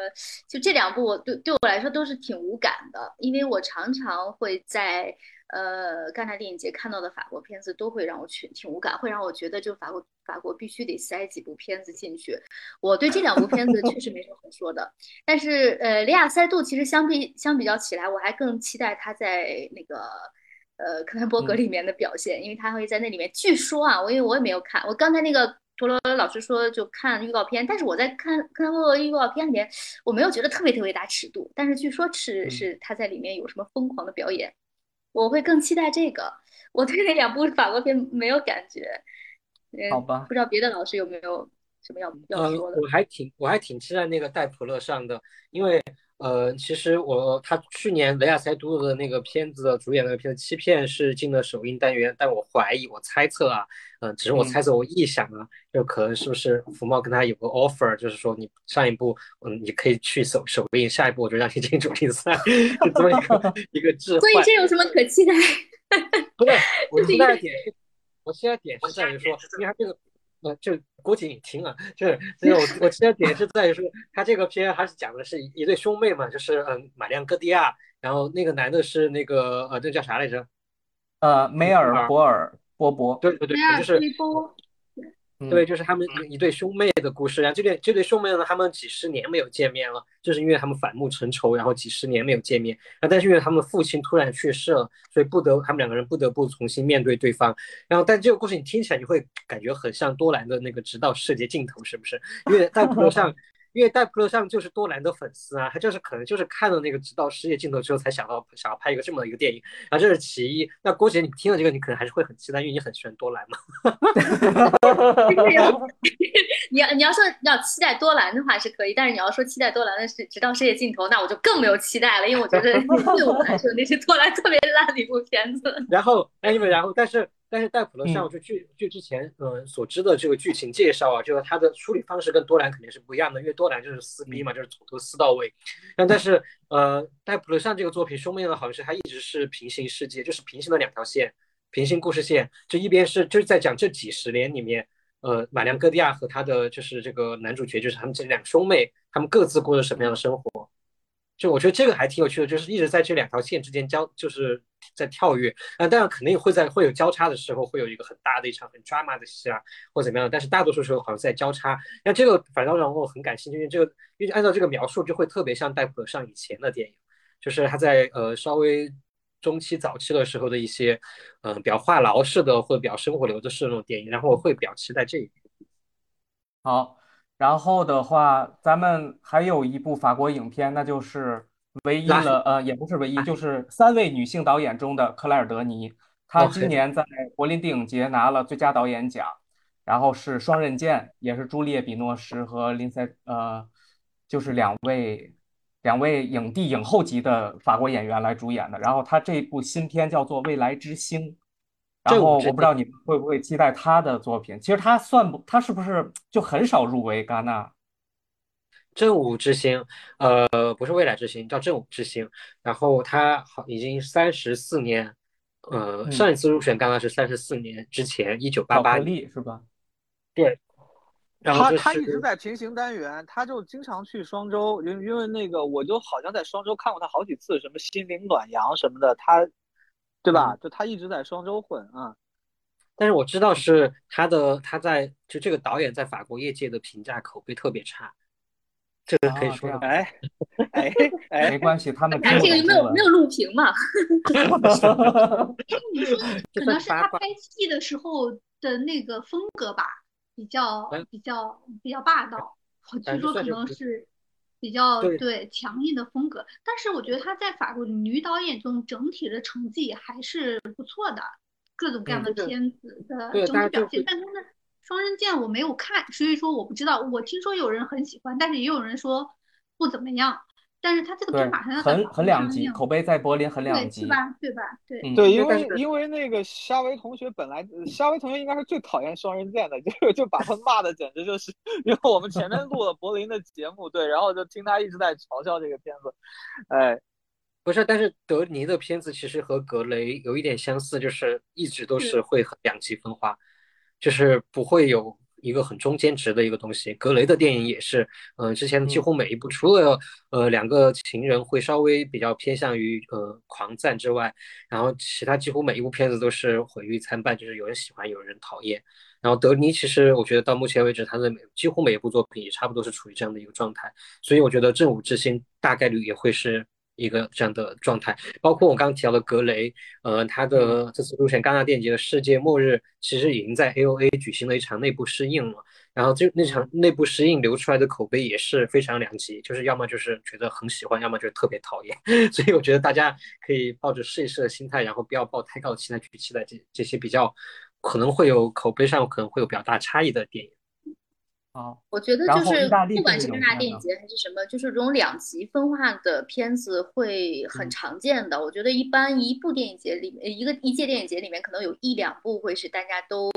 就这两部，我对对我来说都是挺无感的，因为我常常会在呃戛纳电影节看到的法国片子，都会让我去挺无感，会让我觉得就法国法国必须得塞几部片子进去。我对这两部片子确实没什么可说的，但是呃，雷亚塞杜其实相比相比较起来，我还更期待他在那个。呃，克兰伯格里面的表现，因为他会在那里面。据说啊，我因为我也没有看，我刚才那个陀螺老师说就看预告片，但是我在看科兰伯格预告片里面，我没有觉得特别特别大尺度，但是据说是是他在里面有什么疯狂的表演，我会更期待这个。我对那两部法国片没有感觉，好吧？不知道别的老师有没有什么要要说的？我还挺我还挺期待那个戴普勒上的，因为。呃，其实我他去年雷亚塞杜的那个片子的主演那个片子《欺骗》是进了首映单元，但我怀疑，我猜测啊，嗯，只是我猜测，我臆想啊，就可能是不是福茂跟他有个 offer，就是说你上一部，嗯，你可以去首首映，下一步我就让你 进主竞赛，就这么一个一个置换。所以这有什么可期待？不是，我 期待点是，我期待点是在于说，因为他这个。呃，就估计你听了，就是，就是我我记得点是在于说，他这个片还是讲的是一对兄妹嘛，就是嗯，玛丽昂戈迪亚，然后那个男的是那个呃，这叫啥来着？呃，梅尔博尔波波，对对对，就是。对，就是他们一对兄妹的故事。然后这对这对兄妹呢，他们几十年没有见面了，就是因为他们反目成仇，然后几十年没有见面。啊，但是因为他们父亲突然去世了，所以不得他们两个人不得不重新面对对方。然后，但这个故事你听起来你会感觉很像多兰的那个《直到世界尽头》，是不是？因为在 普上。因为戴普勒上就是多兰的粉丝啊，他就是可能就是看了那个直到世界尽头之后才想到想要拍一个这么一个电影，然后这是其一。那郭姐，你听了这个，你可能还是会很期待，因为你很喜欢多兰嘛。你要你要说要期待多兰的话是可以，但是你要说期待多兰的是直到世界尽头，那我就更没有期待了，因为我觉得对我来说那是多兰特别烂的一部片子。然后，哎，你们然后，但是。但是戴普勒上就据据之前呃所知的这个剧情介绍啊，就是他的处理方式跟多兰肯定是不一样的，因为多兰就是撕逼嘛，就是从头撕到尾。但但是呃戴普勒上这个作品，兄妹呢好像是他一直是平行世界，就是平行的两条线，平行故事线，就一边是就是在讲这几十年里面，呃马良戈蒂亚和他的就是这个男主角，就是他们这两兄妹，他们各自过着什么样的生活。就我觉得这个还挺有趣的，就是一直在这两条线之间交，就是在跳跃。啊，当然肯定会在会有交叉的时候，会有一个很大的一场很 drama 的戏啊，或怎么样。但是大多数时候好像在交叉。那这个反倒让我很感兴趣，因为这个因为按照这个描述，就会特别像戴普勒上以前的电影，就是他在呃稍微中期早期的时候的一些嗯比较话痨式的或者比较生活流的式那种电影，然后我会比较期待这一点。好。然后的话，咱们还有一部法国影片，那就是唯一了，呃，也不是唯一，就是三位女性导演中的克莱尔·德尼。她今年在柏林电影节拿了最佳导演奖，然后是《双刃剑》，也是朱丽叶·比诺什和林赛，呃，就是两位两位影帝影后级的法国演员来主演的。然后她这部新片叫做《未来之星》。然后我不知道你们会不会期待他的作品。其实他算不，他是不是就很少入围戛纳？正午之星，呃，不是未来之星，叫正午之星。然后他好已经三十四年，呃，上一次入选戛纳是三十四年之前，一九八八年是吧？对。他他一直在平行单元，他就经常去双周，因因为那个我就好像在双周看过他好几次，什么心灵暖阳什么的，他。对吧？就他一直在双周混啊，但是我知道是他的，他在就这个导演在法国业界的评价口碑特别差，这个可以说哎哎 哎，没关系，他们 这个没有没有录屏嘛？你说可能是他拍戏的时候的那个风格吧，比较比较比较霸道，据说可能是。比较对强硬的风格，但是我觉得她在法国女导演中整体的成绩还是不错的，各种各样的片子的整体表现。但她的《双刃剑》我没有看，所以说我不知道。我听说有人很喜欢，但是也有人说不怎么样。但是它这个对片马上要很很两极，口碑在柏林很两，极是。吧？对吧？对，嗯对，因为因为那个夏薇同学本来，呃夏薇同学应该是最讨厌双刃剑的，就就把他骂的简直就是，因为我们前面录了柏林的节目，对，然后就听他一直在嘲笑这个片子，哎，不是，但是德尼的片子其实和格雷有一点相似，就是一直都是会很两极分化，就是不会有一个很中间值的一个东西。格雷的电影也是，呃，之前几乎每一部除了呃两个情人会稍微比较偏向于呃狂赞之外，然后其他几乎每一部片子都是毁誉参半，就是有人喜欢，有人讨厌。然后德尼其实我觉得到目前为止，他的每几乎每一部作品也差不多是处于这样的一个状态，所以我觉得《正午之星》大概率也会是一个这样的状态。包括我刚刚提到的格雷，呃，他的这次入选戛纳电影节的《世界末日》，其实已经在 AOA 举行了一场内部试映了。然后就那场内部试映流出来的口碑也是非常两极，就是要么就是觉得很喜欢，要么就是特别讨厌。所以我觉得大家可以抱着试一试的心态，然后不要抱太高的期待去期待这这些比较可能会有口碑上可能会有比较大差异的电影。啊，我觉得就是不管是戛纳这种片呢电影节还是什么，就是这种两极分化的片子会很嗯常见的。我觉得一般一部电影节里面，一个一届电影节里面，可能有一两部会是大家都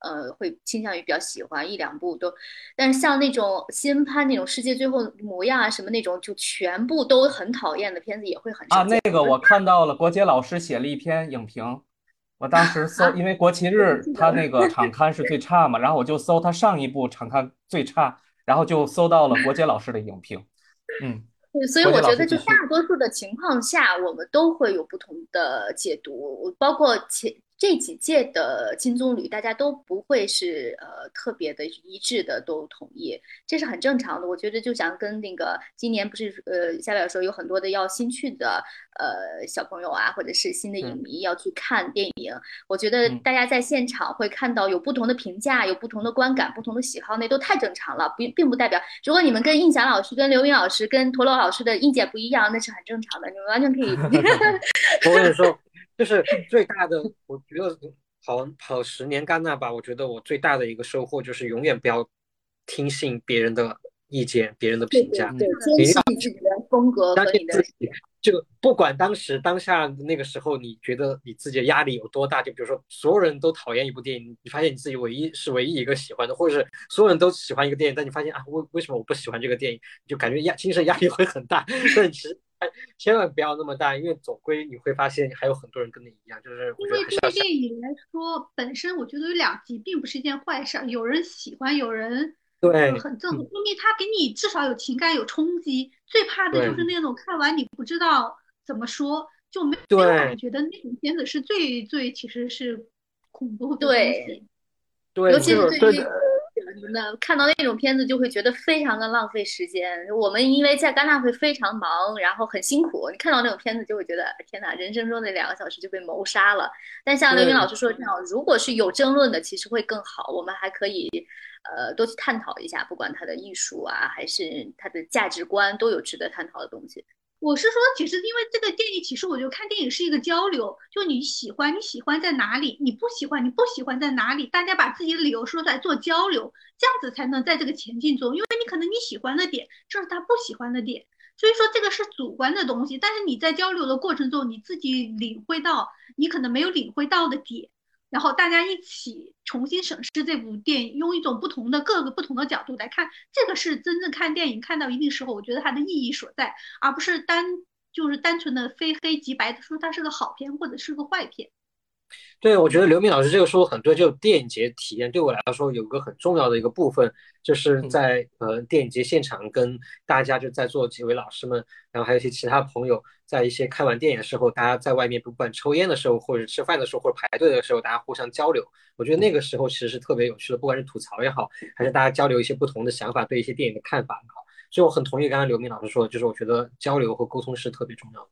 呃会倾向于比较喜欢，一两部都。但是像那种新拍那种世界最后模样啊什么那种，就全部都很讨厌的片子也会很啊。那个我看到了，国杰老师写了一篇影评，我当时搜，因为国旗日他那个场刊是最差嘛，然后我就搜他上一部场刊最差，然后就搜到了国杰老师的影评，嗯，对，所以我觉得，就大多数的情况下，我们都会有不同的解读，包括前这几届的金棕榈，大家都不会是呃特别的一致的都同意，这是很正常的。我觉得就想跟那个今年不是呃夏表说有很多的要新去的呃小朋友啊，或者是新的影嗯迷要去看电影，我觉得嗯大家在现场会看到有不同的评价，有不同的观感，不同的喜好，那都太正常了，并并不代表如果你们跟印翔老师、跟刘云老师、跟陀螺老师的意见不一样，那是很正常的，你们完全可以。我跟你说，就是最大的，我觉得跑跑十年戛纳吧，我觉得我最大的一个收获就是永远不要听信别人的意见、别人的评价，坚信自己的风格相和你的信自己。就不管当时当下那个时候，你觉得你自己的压力有多大，就比如说所有人都讨厌一部电影，你发现你自己唯一是唯一一个喜欢的，或者是所有人都喜欢一个电影，但你发现啊，为为什么我不喜欢这个电影，就感觉压精神压力会很大。但其实哎千万不要那么大，因为总归你会发现还有很多人跟你一样，就是我因为觉得还是要对电影来说，本身我觉得有两极并不是一件坏事儿，有人喜欢，有人对呃很正，说明他给你至少有情感有冲击。最怕的就是那种看完你不知道怎么说，就没没有感觉的那种片子是最最其实是恐怖的东对西。对，尤其是对于那看到那种片子，就会觉得非常的浪费时间。我们因为在戛纳会非常忙，然后很辛苦，你看到那种片子就会觉得天哪，人生中那两个小时就被谋杀了。但像刘云老师说的这样，如果是有争论的，其实会更好。我们还可以呃多去探讨一下，不管他的艺术啊，还是他的价值观，都有值得探讨的东西。我是说，其实因为这个电影，其实我觉得看电影是一个交流，就你喜欢，你喜欢在哪里，你不喜欢，你不喜欢在哪里，大家把自己的理由说出来做交流，这样子才能在这个前进中。因为你可能你喜欢的点，正是他不喜欢的点，所以说这个是主观的东西。但是你在交流的过程中，你自己领会到你可能没有领会到的点，然后大家一起重新审视这部电影，用一种不同的各个不同的角度来看，这个是真正看电影看到一定时候，我觉得它的意义所在，而不是单就是单纯的非黑即白的说它是个好片或者是个坏片。对，我觉得刘明老师这个说的很对，就电影节体验对我来说有个很重要的一个部分，就是在呃电影节现场跟大家就在座几位老师们，然后还有一些其他朋友，在一些看完电影的时候，大家在外面不管抽烟的时候，或者吃饭的时候，或者排队的时候，大家互相交流，我觉得那个时候其实是特别有趣的，不管是吐槽也好，还是大家交流一些不同的想法，对一些电影的看法也好，所以我很同意刚刚刘明老师说的，就是我觉得交流和沟通是特别重要的。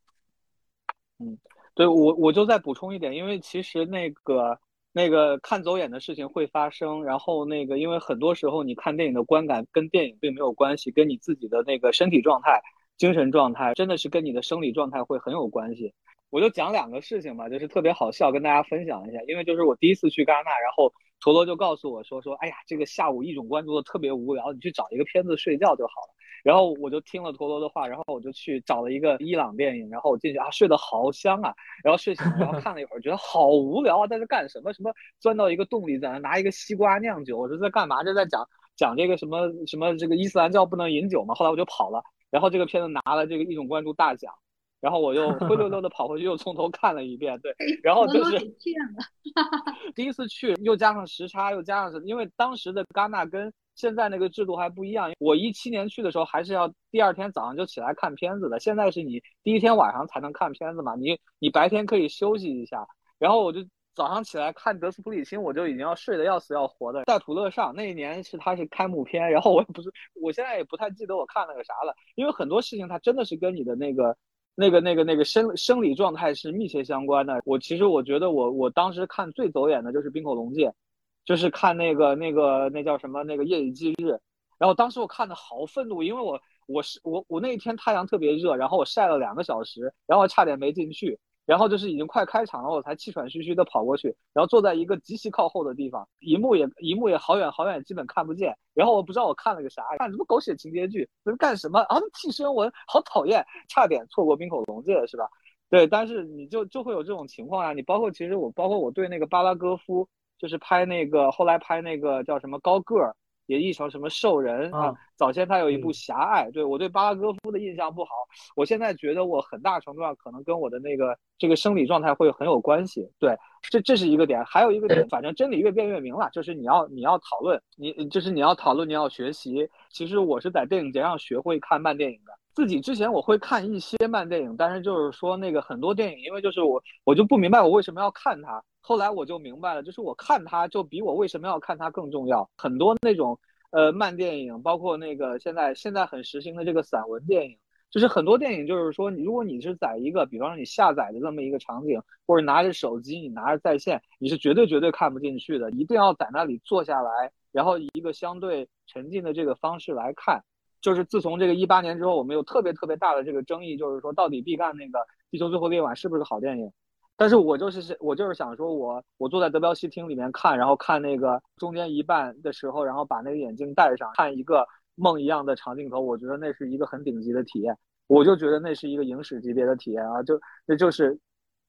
嗯，对我我就再补充一点，因为其实那个那个看走眼的事情会发生，然后那个因为很多时候你看电影的观感跟电影并没有关系，跟你自己的那个身体状态、精神状态，真的是跟你的生理状态会很有关系。我就讲两个事情吧，就是特别好笑，跟大家分享一下。因为就是我第一次去戛纳，然后陀螺就告诉我说说，哎呀，这个下午一种关注的特别无聊，你去找一个片子睡觉就好了。然后我就听了陀螺的话，然后我就去找了一个伊朗电影，然后我进去啊，睡得好香啊，然后睡醒了，然后看了一会儿，觉得好无聊啊，在这干什么？什么钻到一个洞里，在那拿一个西瓜酿酒，我说在干嘛？这在讲讲这个什么什么这个伊斯兰教不能饮酒嘛？后来我就跑了，然后这个片子拿了这个一种关注大奖。然后我又 灰溜溜的跑回去，又从头看了一遍。对，然后就是 第一次去，又加上时差，又加上，因为当时的戛纳跟现在那个制度还不一样。我一七年去的时候，还是要第二天早上就起来看片子的。现在是你第一天晚上才能看片子嘛，你你白天可以休息一下。然后我就早上起来看德斯普里钦，我就已经要睡得要死要活的。在土乐上那一年是它是开幕片，然后我也不是，我现在也不太记得我看了个啥了，因为很多事情它真的是跟你的那个。那个、那个、那个生生理状态是密切相关的。我其实我觉得我我当时看最走眼的就是《冰口龙界》，就是看那个、那个、那叫什么那个《夜以继日》。然后当时我看的好愤怒，因为我我是我我那一天太阳特别热，然后我晒了两个小时，然后差点没进去。然后就是已经快开场了，我才气喘吁吁的跑过去，然后坐在一个极其靠后的地方，荧幕也荧幕也好远好远，基本看不见。然后我不知道我看了个啥，看什么狗血情节剧，能干什么啊？替身文好讨厌，差点错过冰口龙介是吧？对，但是你就就会有这种情况啊。你包括其实我包括我对那个巴拉戈夫，就是拍那个后来拍那个叫什么高个儿。也译成什么兽人啊？早先他有一部《狭隘》，对我对巴拉戈夫的印象不好。我现在觉得我很大程度上可能跟我的那个这个生理状态会很有关系。对，这这是一个点。还有一个点，反正真理越辩越明了，就是你要你要讨论，你就是你要讨论，你要学习。其实我是在电影节上学会看慢电影的。自己之前我会看一些慢电影，但是就是说那个很多电影，因为就是我我就不明白我为什么要看它。后来我就明白了，就是我看它就比我为什么要看它更重要。很多那种呃慢电影，包括那个现在现在很时兴的这个散文电影，就是很多电影就是说，如果你是在一个比方说你下载的这么一个场景，或者拿着手机你拿着在线，你是绝对绝对看不进去的，一定要在那里坐下来，然后以一个相对沉浸的这个方式来看。就是自从这个一八年之后，我们有特别特别大的这个争议，就是说到底毕赣那个《地球最后的夜晚》是不是个好电影？但是我就是我就是想说，我我坐在德彪西厅里面看，然后看那个中间一半的时候，然后把那个眼镜戴上，看一个梦一样的长镜头，我觉得那是一个很顶级的体验。我就觉得那是一个影史级别的体验啊！就那就是，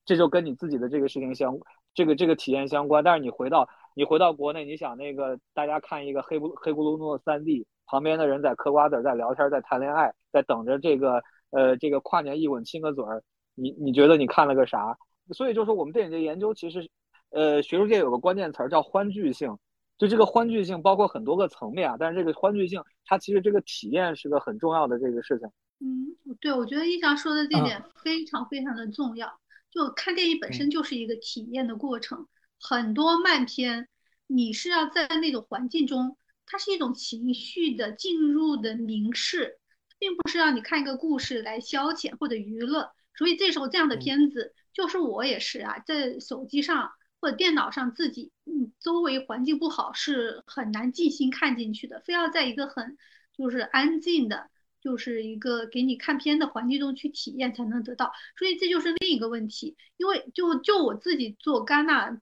这就跟你自己的这个事情相这个这个体验相关。但是你回到你回到国内，你想那个大家看一个黑不黑咕噜噜的三 D，旁边的人在嗑瓜子，在聊天，在谈恋爱，在等着这个呃这个跨年一吻亲个嘴儿，你你觉得你看了个啥？所以就是说，我们电影节研究其实，呃，学术界有个关键词儿叫欢聚性，就这个欢聚性包括很多个层面啊。但是这个欢聚性，它其实这个体验是个很重要的这个事情。嗯，对，我觉得一翔说的这点非常非常的重要。就看电影本身就是一个体验的过程，很多慢片，你是要在那种环境中，它是一种情绪的进入的凝视，并不是让你看一个故事来消遣或者娱乐。所以这时候这样的片子。就是我也是啊，在手机上或者电脑上自己，嗯，周围环境不好是很难静心看进去的，非要在一个很就是安静的，就是一个给你看片的环境中去体验才能得到。所以这就是另一个问题，因为就就我自己做戛纳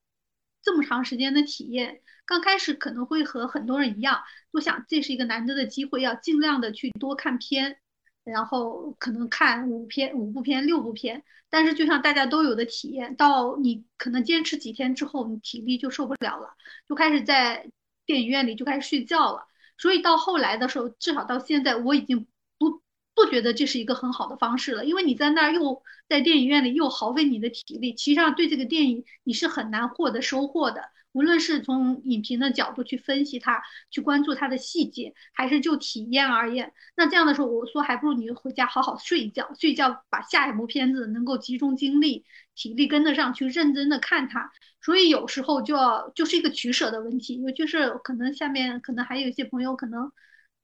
这么长时间的体验，刚开始可能会和很多人一样，都想这是一个难得的机会，要尽量的去多看片。然后可能看五篇、五部片、六部片，但是就像大家都有的体验，到你可能坚持几天之后，你体力就受不了了，就开始在电影院里就开始睡觉了。所以到后来的时候，至少到现在，我已经不不觉得这是一个很好的方式了，因为你在那儿又在电影院里又耗费你的体力，其实上对这个电影你是很难获得收获的。无论是从影评的角度去分析它，去关注它的细节，还是就体验而言，那这样的时候，我说还不如你回家好好睡一觉，睡觉把下一部片子能够集中精力、体力跟得上去，认真的看它。所以有时候就要就是一个取舍的问题，尤其是可能下面可能还有一些朋友可能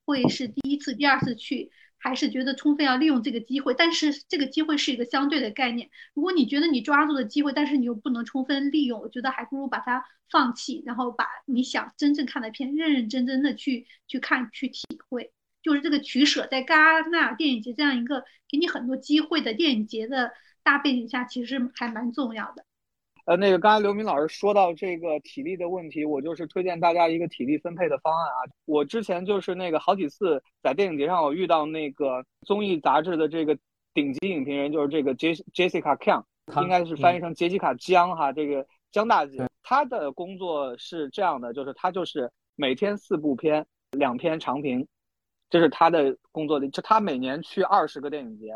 会是第一次、第二次去。还是觉得充分要利用这个机会，但是这个机会是一个相对的概念。如果你觉得你抓住了机会，但是你又不能充分利用，我觉得还不如把它放弃，然后把你想真正看的片认认真真的去去看去体会。就是这个取舍，在戛纳电影节这样一个给你很多机会的电影节的大背景下，其实还蛮重要的。呃，那个刚才刘明老师说到这个体力的问题，我就是推荐大家一个体力分配的方案啊。我之前就是那个好几次在电影节上，我遇到那个综艺杂志的这个顶级影评人，就是这个 J Jessica Kang，应该是翻译成杰西卡江哈，这个江大姐，她的工作是这样的，就是她就是每天四部片，两篇长评，这是她的工作的，就她每年去二十个电影节。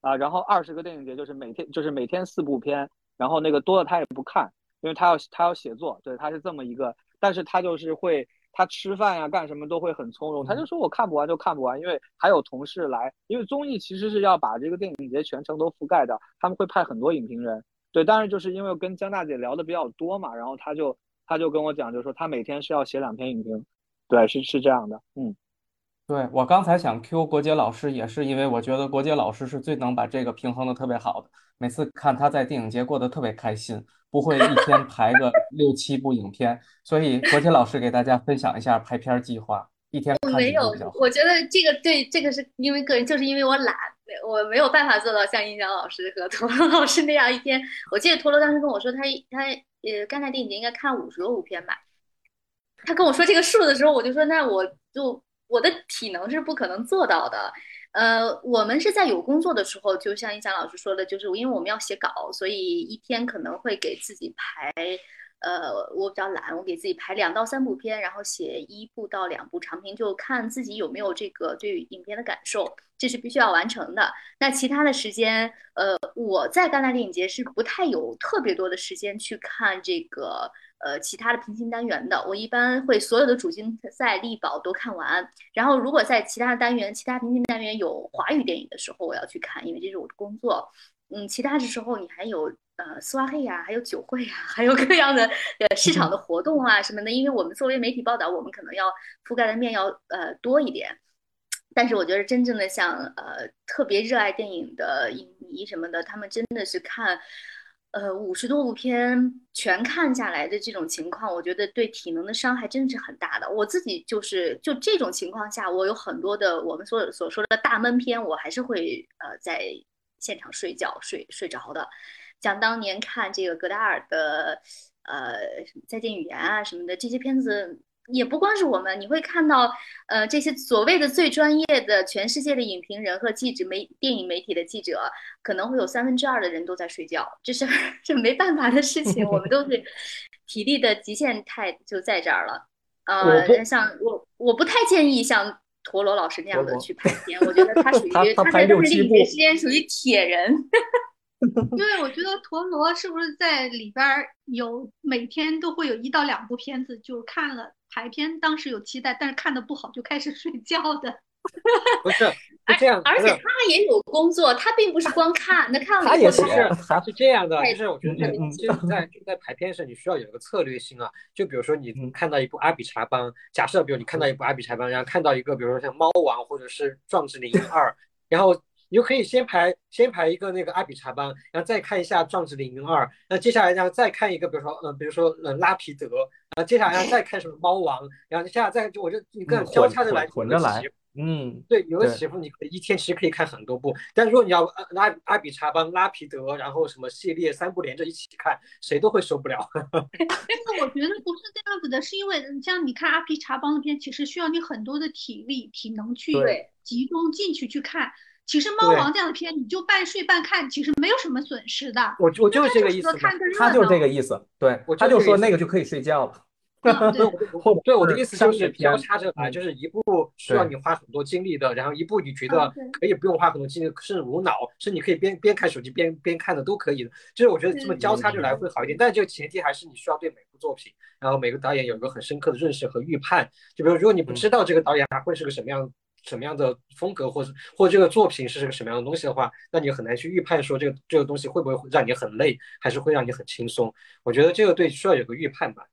啊，然后二十个电影节就是每天就是每天四部片，然后那个多了他也不看，因为他要他要写作，对，他是这么一个，但是他就是会他吃饭呀干什么都会很从容，他就说我看不完就看不完，因为还有同事来，因为综艺其实是要把这个电影节全程都覆盖的，他们会派很多影评人，对，但是就是因为跟江大姐聊的比较多嘛，然后他就他就跟我讲，就是说他每天是要写两篇影评，对，是是这样的，嗯。对我刚才想 Q 国杰老师，也是因为我觉得国杰老师是最能把这个平衡的特别好的。每次看他在电影节过得特别开心，不会一天排个六七部影片。所以国杰老师给大家分享一下拍片计划，一天看没有，我觉得这个对这个是因为个人，就是因为我懒，我没有办法做到像印象老师和陀螺老师那样一天。我记得陀螺当时跟我说，他他呃刚才电影节应该看五十多部片吧。他跟我说这个数的时候，我就说那我就。我的体能是不可能做到的，呃，我们是在有工作的时候，就像一翔老师说的，就是因为我们要写稿，所以一天可能会给自己排，呃，我比较懒，我给自己排两到三部片，然后写一部到两部长篇，就看自己有没有这个对影片的感受，这是必须要完成的。那其他的时间，呃，我在戛纳电影节是不太有特别多的时间去看这个。呃，其他的平行单元的，我一般会所有的主竞赛、力保都看完。然后，如果在其他的单元、其他平行单元有华语电影的时候，我要去看，因为这是我的工作。嗯，其他的时候你还有呃丝袜黑呀，还有酒会呀，还有各样的呃市场的活动啊什么的。因为我们作为媒体报道，我们可能要覆盖的面要呃多一点。但是我觉得真正的像呃特别热爱电影的影迷什么的，他们真的是看。呃，五十多部片全看下来的这种情况，我觉得对体能的伤害真的是很大的。我自己就是就这种情况下，我有很多的我们所所说的大闷片，我还是会呃在现场睡觉睡睡着的。像当年看这个戈达尔的呃再见语言啊什么的这些片子。也不光是我们，你会看到，呃，这些所谓的最专业的全世界的影评人和记者、媒电影媒体的记者，可能会有三分之二的人都在睡觉，这是 这没办法的事情。我们都是 体力的极限太就在这儿了。呃，像我，我不太建议像陀螺老师那样的去拍片，我觉得他属 于他在电影节时间属于铁人。因为我觉得陀螺是不是在里边有每天都会有一到两部片子，就看了排片，当时有期待，但是看的不好就开始睡觉的。不是，是这样，而且他也有工作，他并不是光看，那看了他也是，他是这样的，就是我觉得，就是在在排片时，你需要有一个策略性啊。就比如说你看到一部《阿比查邦》，假设比如你看到一部《阿比查邦》，然后看到一个比如说像《猫王》或者是《壮志凌云二》，然后。你就可以先排先排一个那个阿比查邦，然后再看一下《壮志凌云二》，那接下来然后再看一个，比如说呃，比如说呃拉皮德，然后接下来再看什么猫王，然后接下来再就我就一个交叉的来混着来，嗯，对，有的媳妇你可以一天其实可以看很多部，但如果你要拉阿比查邦、拉皮德，然后什么系列三部连着一起看，谁都会受不了。但是我觉得不是这样子的，是因为像你看阿比查邦的片，其实需要你很多的体力、体能去集中进去去看。其实猫王这样的片，你就半睡半看，其实没有什么损失的。我我就是这个意思，他就是这个意思。对，他就说那个就可以睡觉了。对，我的意思就是交叉着来，就是一部需要你花很多精力的，然后一部你觉得可以不用花很多精力，甚至无脑，甚至你可以边边看手机边边看的都可以的。就是我觉得这么交叉着来会好一点，但是这个前提还是你需要对每部作品，然后每个导演有一个很深刻的认识和预判。就比如如果你不知道这个导演他会是个什么样。什么样的风格，或者或这个作品是个什么样的东西的话，那你很难去预判说这个这个东西会不会让你很累，还是会让你很轻松。我觉得这个对需要有个预判吧。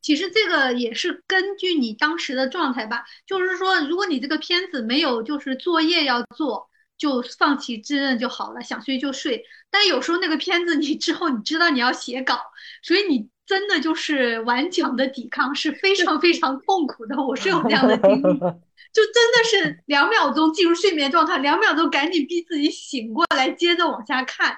其实这个也是根据你当时的状态吧，就是说，如果你这个片子没有就是作业要做，就放弃自认就好了，想睡就睡。但有时候那个片子你之后你知道你要写稿，所以你真的就是顽强的抵抗是非常非常痛苦的。我是有这样的经历。就真的是两秒钟进入睡眠状态，两秒钟赶紧逼自己醒过来，接着往下看，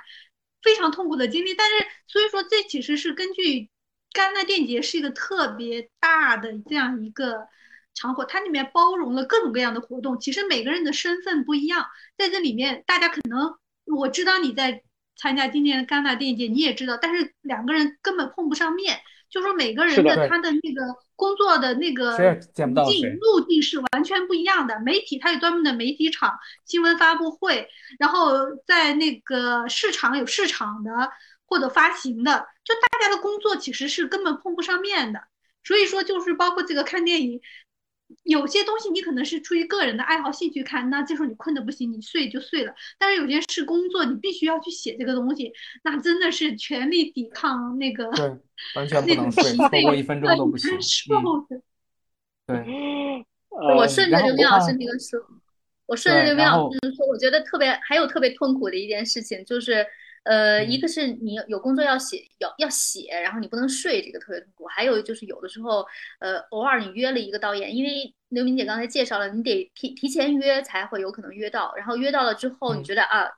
非常痛苦的经历。但是所以说，这其实是根据戛纳电影节是一个特别大的这样一个场所，它里面包容了各种各样的活动。其实每个人的身份不一样，在这里面，大家可能我知道你在参加今年的戛纳电影节，你也知道，但是两个人根本碰不上面。就说每个人的他的那个工作的那个路径路径是完全不一样的。媒体它有专门的媒体场、新闻发布会，然后在那个市场有市场的或者发行的，就大家的工作其实是根本碰不上面的。所以说，就是包括这个看电影。有些东西你可能是出于个人的爱好兴趣看，那这时候你困得不行，你睡就睡了。但是有些是工作，你必须要去写这个东西，那真的是全力抵抗那个，对，完全不能睡，超过一分钟都不行。对，我顺着刘明老师那个说，我顺着刘明老师说，我觉得特别还有特别痛苦的一件事情就是。呃，一个是你有工作要写，要要写，然后你不能睡，这个特别痛苦。还有就是有的时候，呃，偶尔你约了一个导演，因为刘明姐刚才介绍了，你得提提前约才会有可能约到。然后约到了之后，你觉得啊，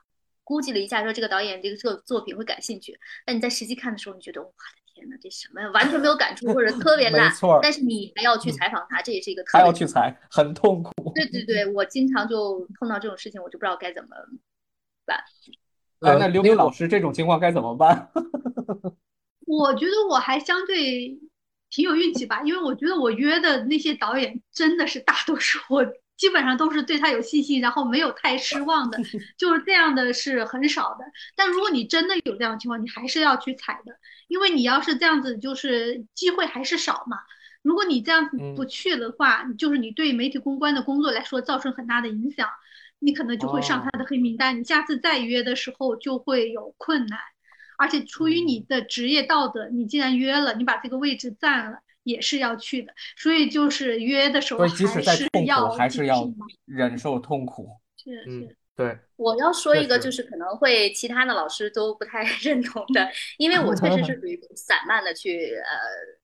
估计了一下说这个导演这个作作品会感兴趣，那你在实际看的时候，你觉得我的天呐，这什么呀，完全没有感触或者特别 烂。没错。但是你还要去采访他，这也是一个还要去采，很痛苦。对对对，我经常就碰到这种事情，我就不知道该怎么办。哎，那刘明老师这种情况该怎么办？我觉得我还相对挺有运气吧，因为我觉得我约的那些导演真的是大多数，我基本上都是对他有信心，然后没有太失望的，就是这样的是很少的。但如果你真的有这样的情况，你还是要去踩的，因为你要是这样子，就是机会还是少嘛。如果你这样子不去的话，就是你对媒体公关的工作来说造成很大的影响。你可能就会上他的黑名单，你下次再约的时候就会有困难，而且出于你的职业道德，你既然约了，你把这个位置占了，也是要去的。所以就是约的时候，即使再痛苦，还是要忍受痛苦。是是，对。我要说一个，就是可能会其他的老师都不太 认同的，因为我确实是属于 散漫的去呃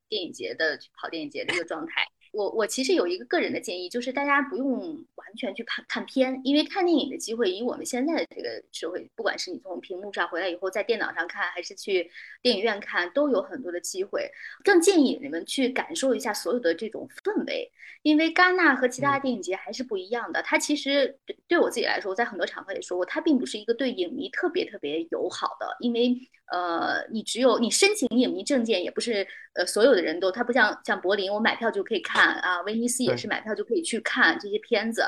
电影节的去跑电影节的一个状态。我我其实有一个个人的建议，就是大家不用完全去看看片，因为看电影的机会，以我们现在的这个社会，不管是你从屏幕上回来以后，在电脑上看，还是去电影院看，都有很多的机会。更建议你们去感受一下所有的这种氛围，因为戛纳和其他电影节还是不一样的。它其实对对我自己来说，我在很多场合也说过，它并不是一个对影迷特别特别友好的，因为。呃，你只有你申请影迷证件，也不是呃所有的人都，他不像像柏林，我买票就可以看啊，威尼斯也是买票就可以去看这些片子，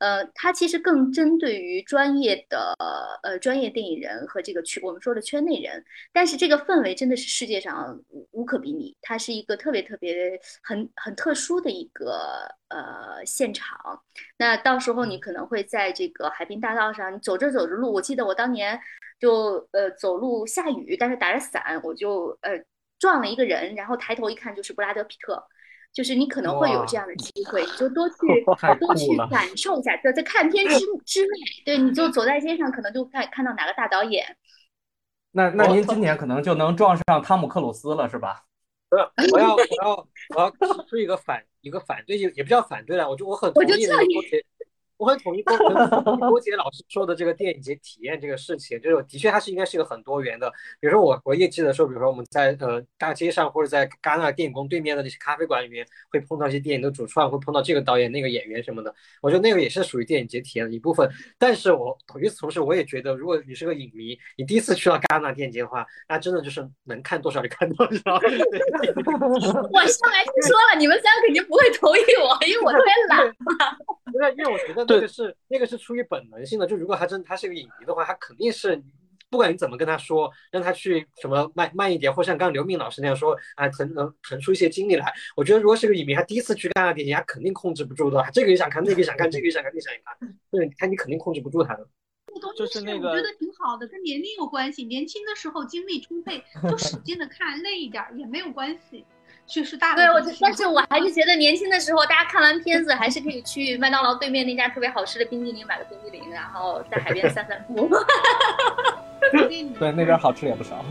呃，它其实更针对于专业的呃专业电影人和这个圈我们说的圈内人，但是这个氛围真的是世界上无可比拟，它是一个特别特别很很特殊的一个呃现场，那到时候你可能会在这个海滨大道上，你走着走着路，我记得我当年。就呃走路下雨，但是打着伞，我就呃撞了一个人，然后抬头一看就是布拉德皮特，就是你可能会有这样的机会，你就多去 多去感受一下，在在看片之 之内，对，你就走在街上，可能就看看到哪个大导演。那那您今年可能就能撞上汤姆克鲁斯了，是吧？不是，我要我要我要提 出一个反一个反对性，也不叫反对了，我就我很同意那个我很同意郭郭杰老师说的这个电影节体验这个事情，就是的确它是应该是一个很多元的。比如说我我也记得说，比如说我们在呃大街上或者在戛纳电影宫对面的那些咖啡馆里面，会碰到一些电影的主创，会碰到这个导演、那个演员什么的。我觉得那个也是属于电影节体验的一部分。但是我与此同时，我也觉得，如果你是个影迷，你第一次去到戛纳电影节的话，那真的就是能看多少就看多少。我上来就说了，你们三个肯定不会同意我，因为我特别懒。因为因为我觉得那个是那个是出于本能性的，就如果他真他是个影迷的话，他肯定是不管你怎么跟他说，让他去什么慢慢一点，或像刚刚刘敏老师那样说啊，腾能腾出一些精力来。我觉得如果是个影迷，他第一次去看那电影，他肯定控制不住的，这个也想看，那个也想看，这个也想看，那个想看，对，他你肯定控制不住他的。就是那个，我觉得挺好的，跟年龄有关系。年轻的时候精力充沛，就使劲的看，累一点也没有关系。确实大。对，我但是我还是觉得年轻的时候，大家看完片子还是可以去麦当劳对面那家特别好吃的冰激凌买个冰激凌，然后在海边散散步。对，那边好吃也不少。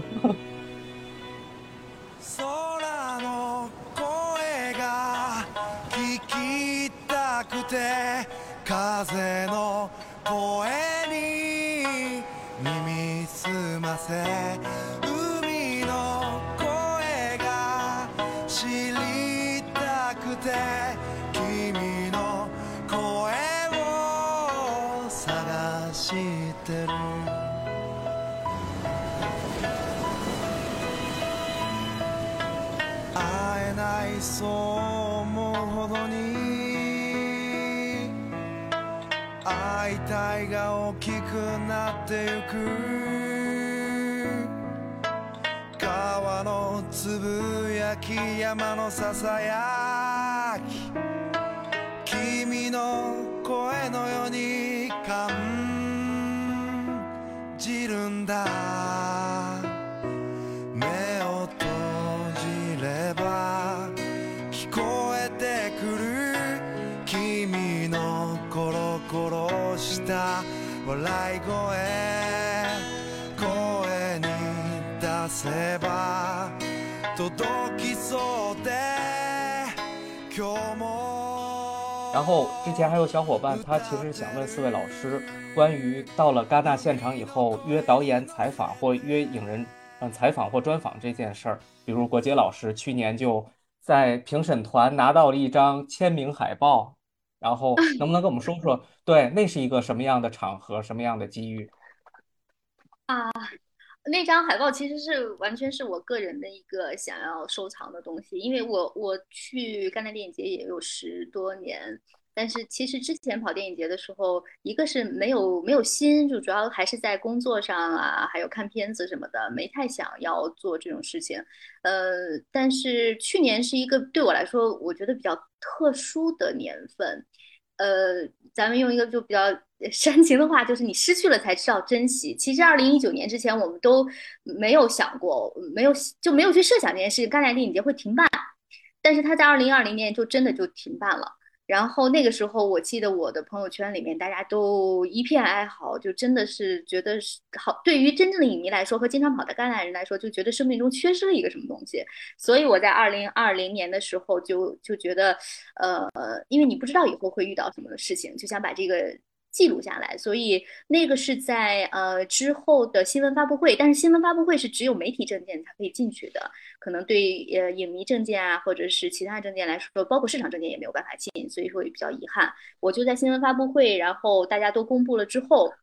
そう思うほどに会いたいが大きくなってゆく。川のつぶやき山のささやき。君の声のように感じるんだ。コロコロした笑い声声に出せば届きそうで今日も然后之前还有小伙伴，他其实想问四位老师，关于到了戛纳现场以后约导演采访或约影人嗯采访或专访这件事儿，比如国杰老师去年就在评审团拿到了一张签名海报， 然后能不能跟我们说说，对，那是一个什么样的场合，什么样的机遇？啊，那张海报其实是完全是我个人的一个想要收藏的东西，因为我我去戛纳电影节也有十多年，但是其实之前跑电影节的时候，一个是没有没有心，就主要还是在工作上啊，还有看片子什么的，没太想要做这种事情。呃，但是去年是一个对我来说，我觉得比较特殊的年份。呃，咱们用一个就比较煽情的话，就是你失去了才知道珍惜。其实二零一九年之前，我们都没有想过，没有就没有去设想这件事情，戛纳电影节会停办。但是它在二零二零年就真的就停办了。然后那个时候，我记得我的朋友圈里面大家都一片哀嚎，就真的是觉得是好。对于真正的影迷来说，和经常跑的橄榄人来说，就觉得生命中缺失了一个什么东西。所以我在二零二零年的时候就就觉得，呃，因为你不知道以后会遇到什么事情，就想把这个。记录下来，所以那个是在呃之后的新闻发布会，但是新闻发布会是只有媒体证件才可以进去的，可能对呃影迷证件啊或者是其他证件来说，包括市场证件也没有办法进，所以说也比较遗憾。我就在新闻发布会，然后大家都公布了之后，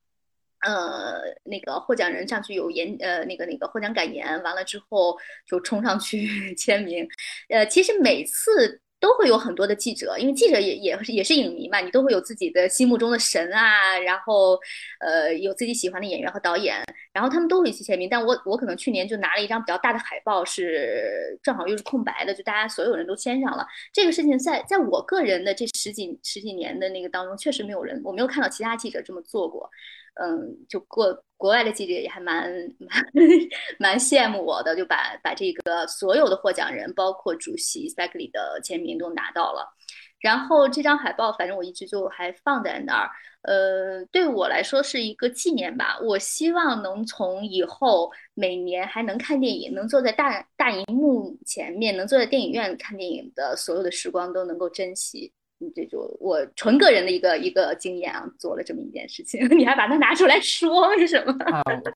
呃，那个获奖人上去有演呃那个那个获奖感言，完了之后就冲上去 签名，呃，其实每次。都会有很多的记者，因为记者也也也是影迷嘛，你都会有自己的心目中的神啊，然后呃有自己喜欢的演员和导演，然后他们都会去签名。但我我可能去年就拿了一张比较大的海报，是正好又是空白的，就大家所有人都签上了。这个事情在在我个人的这十几十几年的那个当中，确实没有人，我没有看到其他记者这么做过。嗯，就国国外的记者也还蛮蛮 蛮羡慕我的，就把把这个所有的获奖人，包括主席 s p e k l y 的签名都拿到了。然后这张海报，反正我一直就还放在那儿。呃，对我来说是一个纪念吧。我希望能从以后每年还能看电影，能坐在大大荧幕前面，能坐在电影院看电影的所有的时光都能够珍惜。这就我纯个人的一个一个经验啊，做了这么一件事情，你还把它拿出来说是什么？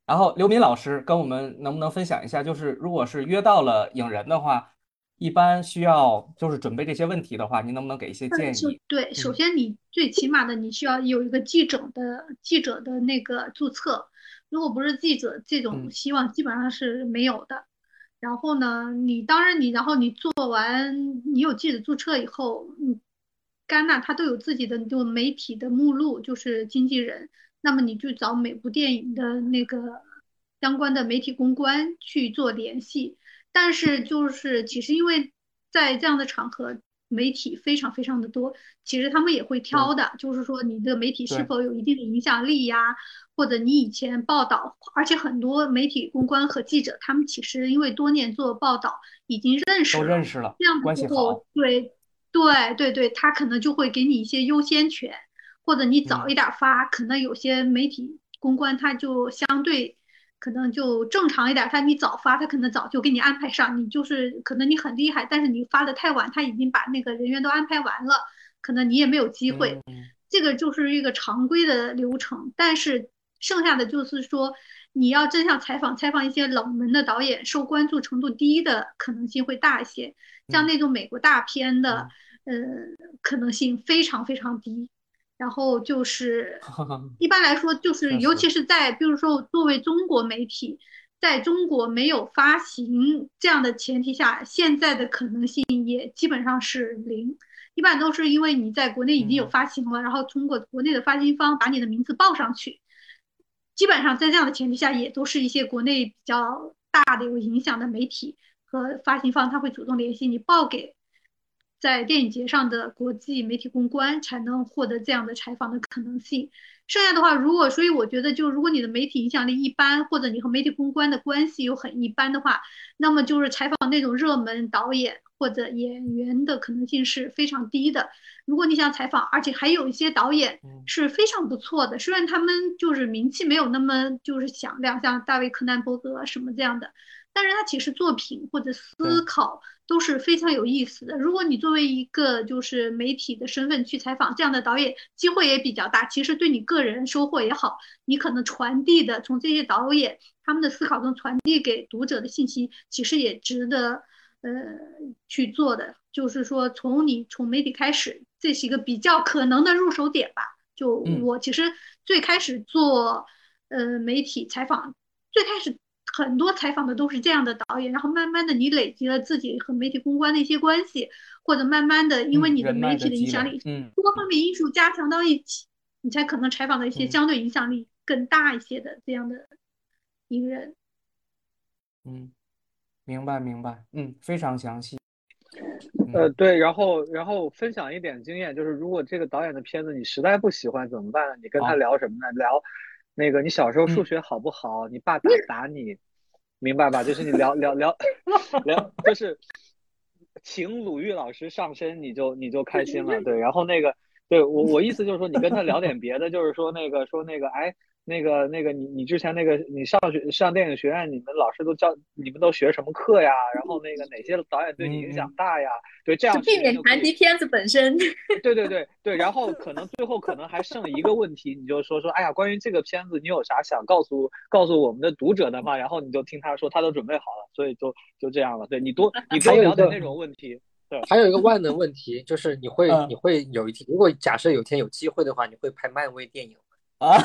然后刘敏老师跟我们能不能分享一下，就是如果是约到了影人的话，一般需要就是准备这些问题的话，您能不能给一些建议？对，首先你最起码的你需要有一个记者的记者的那个注册，如果不是记者，这种希望基本上是没有的。然后呢，你当然你然后你做完你有记者注册以后，嗯。戛纳它都有自己的就媒体的目录，就是经纪人。那么你就找每部电影的那个相关的媒体公关去做联系。但是就是其实因为在这样的场合，媒体非常非常的多，其实他们也会挑的，就是说你的媒体是否有一定的影响力呀，或者你以前报道，而且很多媒体公关和记者，他们其实因为多年做报道，已经认识了，都认识了，这样关系好，对。对对对，他可能就会给你一些优先权，或者你早一点发，可能有些媒体公关他就相对可能就正常一点，他你早发，他可能早就给你安排上，你就是可能你很厉害，但是你发的太晚，他已经把那个人员都安排完了，可能你也没有机会。这个就是一个常规的流程，但是剩下的就是说。你要真想采访采访一些冷门的导演，受关注程度低的可能性会大一些。像那种美国大片的，呃，可能性非常非常低。然后就是 一般来说，就是尤其是在比如说作为中国媒体，在中国没有发行这样的前提下，现在的可能性也基本上是零。一般都是因为你在国内已经有发行了，然后通过国内的发行方把你的名字报上去。基本上在这样的前提下，也都是一些国内比较大的有影响的媒体和发行方，他会主动联系你报给在电影节上的国际媒体公关，才能获得这样的采访的可能性。剩下的话，如果所以我觉得，就如果你的媒体影响力一般，或者你和媒体公关的关系又很一般的话，那么就是采访那种热门导演或者演员的可能性是非常低的。如果你想采访，而且还有一些导演是非常不错的，虽然他们就是名气没有那么就是响亮，像大卫·柯南伯格什么这样的，但是他其实作品或者思考都是非常有意思的。如果你作为一个就是媒体的身份去采访这样的导演，机会也比较大。其实对你个人收获也好，你可能传递的从这些导演他们的思考中传递给读者的信息，其实也值得呃去做的。就是说，从你从媒体开始。这是一个比较可能的入手点吧。就我其实最开始做呃媒体采访，最开始很多采访的都是这样的导演，然后慢慢的你累积了自己和媒体公关的一些关系，或者慢慢的因为你的媒体的影响力，嗯，多方面因素加强到一起，你才可能采访的一些相对影响力更大一些的这样的名人。嗯，明白明白，嗯，非常详细。呃，对，然后然后分享一点经验，就是如果这个导演的片子你实在不喜欢怎么办呢？你跟他聊什么呢？聊那个你小时候数学好不好？你爸打打你，明白吧？就是你聊聊聊 聊，就是请鲁豫老师上身，你就你就开心了。对，然后那个对我我意思就是说，你跟他聊点别的，就是说那个说那个哎。那个那个，你你之前那个你上学上电影学院，你们老师都教你们都学什么课呀？然后那个哪些导演对你影响大呀？对，这样避免谈及片子本身。对对对对，然后可能最后可能还剩一个问题，你就说说，哎呀，关于这个片子，你有啥想告诉告诉我们的读者的吗？然后你就听他说，他都准备好了，所以就就这样了。对你多 你多了解那种问题。对，还有一个万能问题，就是你会你会有一天，如果假设有天有机会的话，你会拍漫威电影。啊，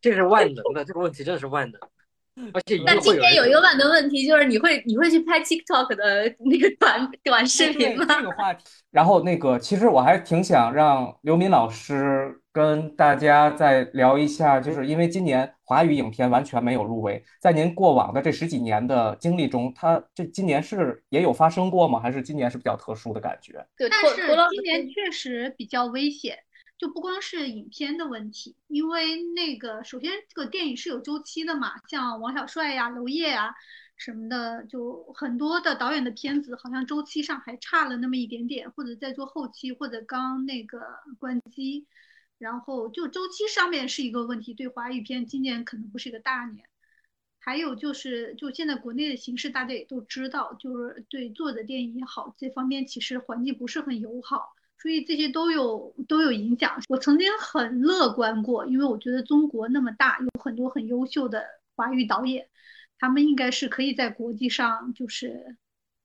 这是万能的，这个问题真的是万能，而且但今天有一个万能问题，就是你会你会去拍 TikTok 的那个短短视频吗？这个话题，然后那个其实我还挺想让刘敏老师跟大家再聊一下，就是因为今年华语影片完全没有入围，在您过往的这十几年的经历中，它这今年是也有发生过吗？还是今年是比较特殊的感觉？对，但是今年确实比较危险。就不光是影片的问题，因为那个首先这个电影是有周期的嘛，像王小帅呀、娄烨啊什么的，就很多的导演的片子好像周期上还差了那么一点点，或者在做后期，或者刚那个关机，然后就周期上面是一个问题，对华语片今年可能不是一个大年。还有就是，就现在国内的形势大家也都知道，就是对做的电影也好，这方面其实环境不是很友好。所以这些都有都有影响。我曾经很乐观过，因为我觉得中国那么大，有很多很优秀的华语导演，他们应该是可以在国际上就是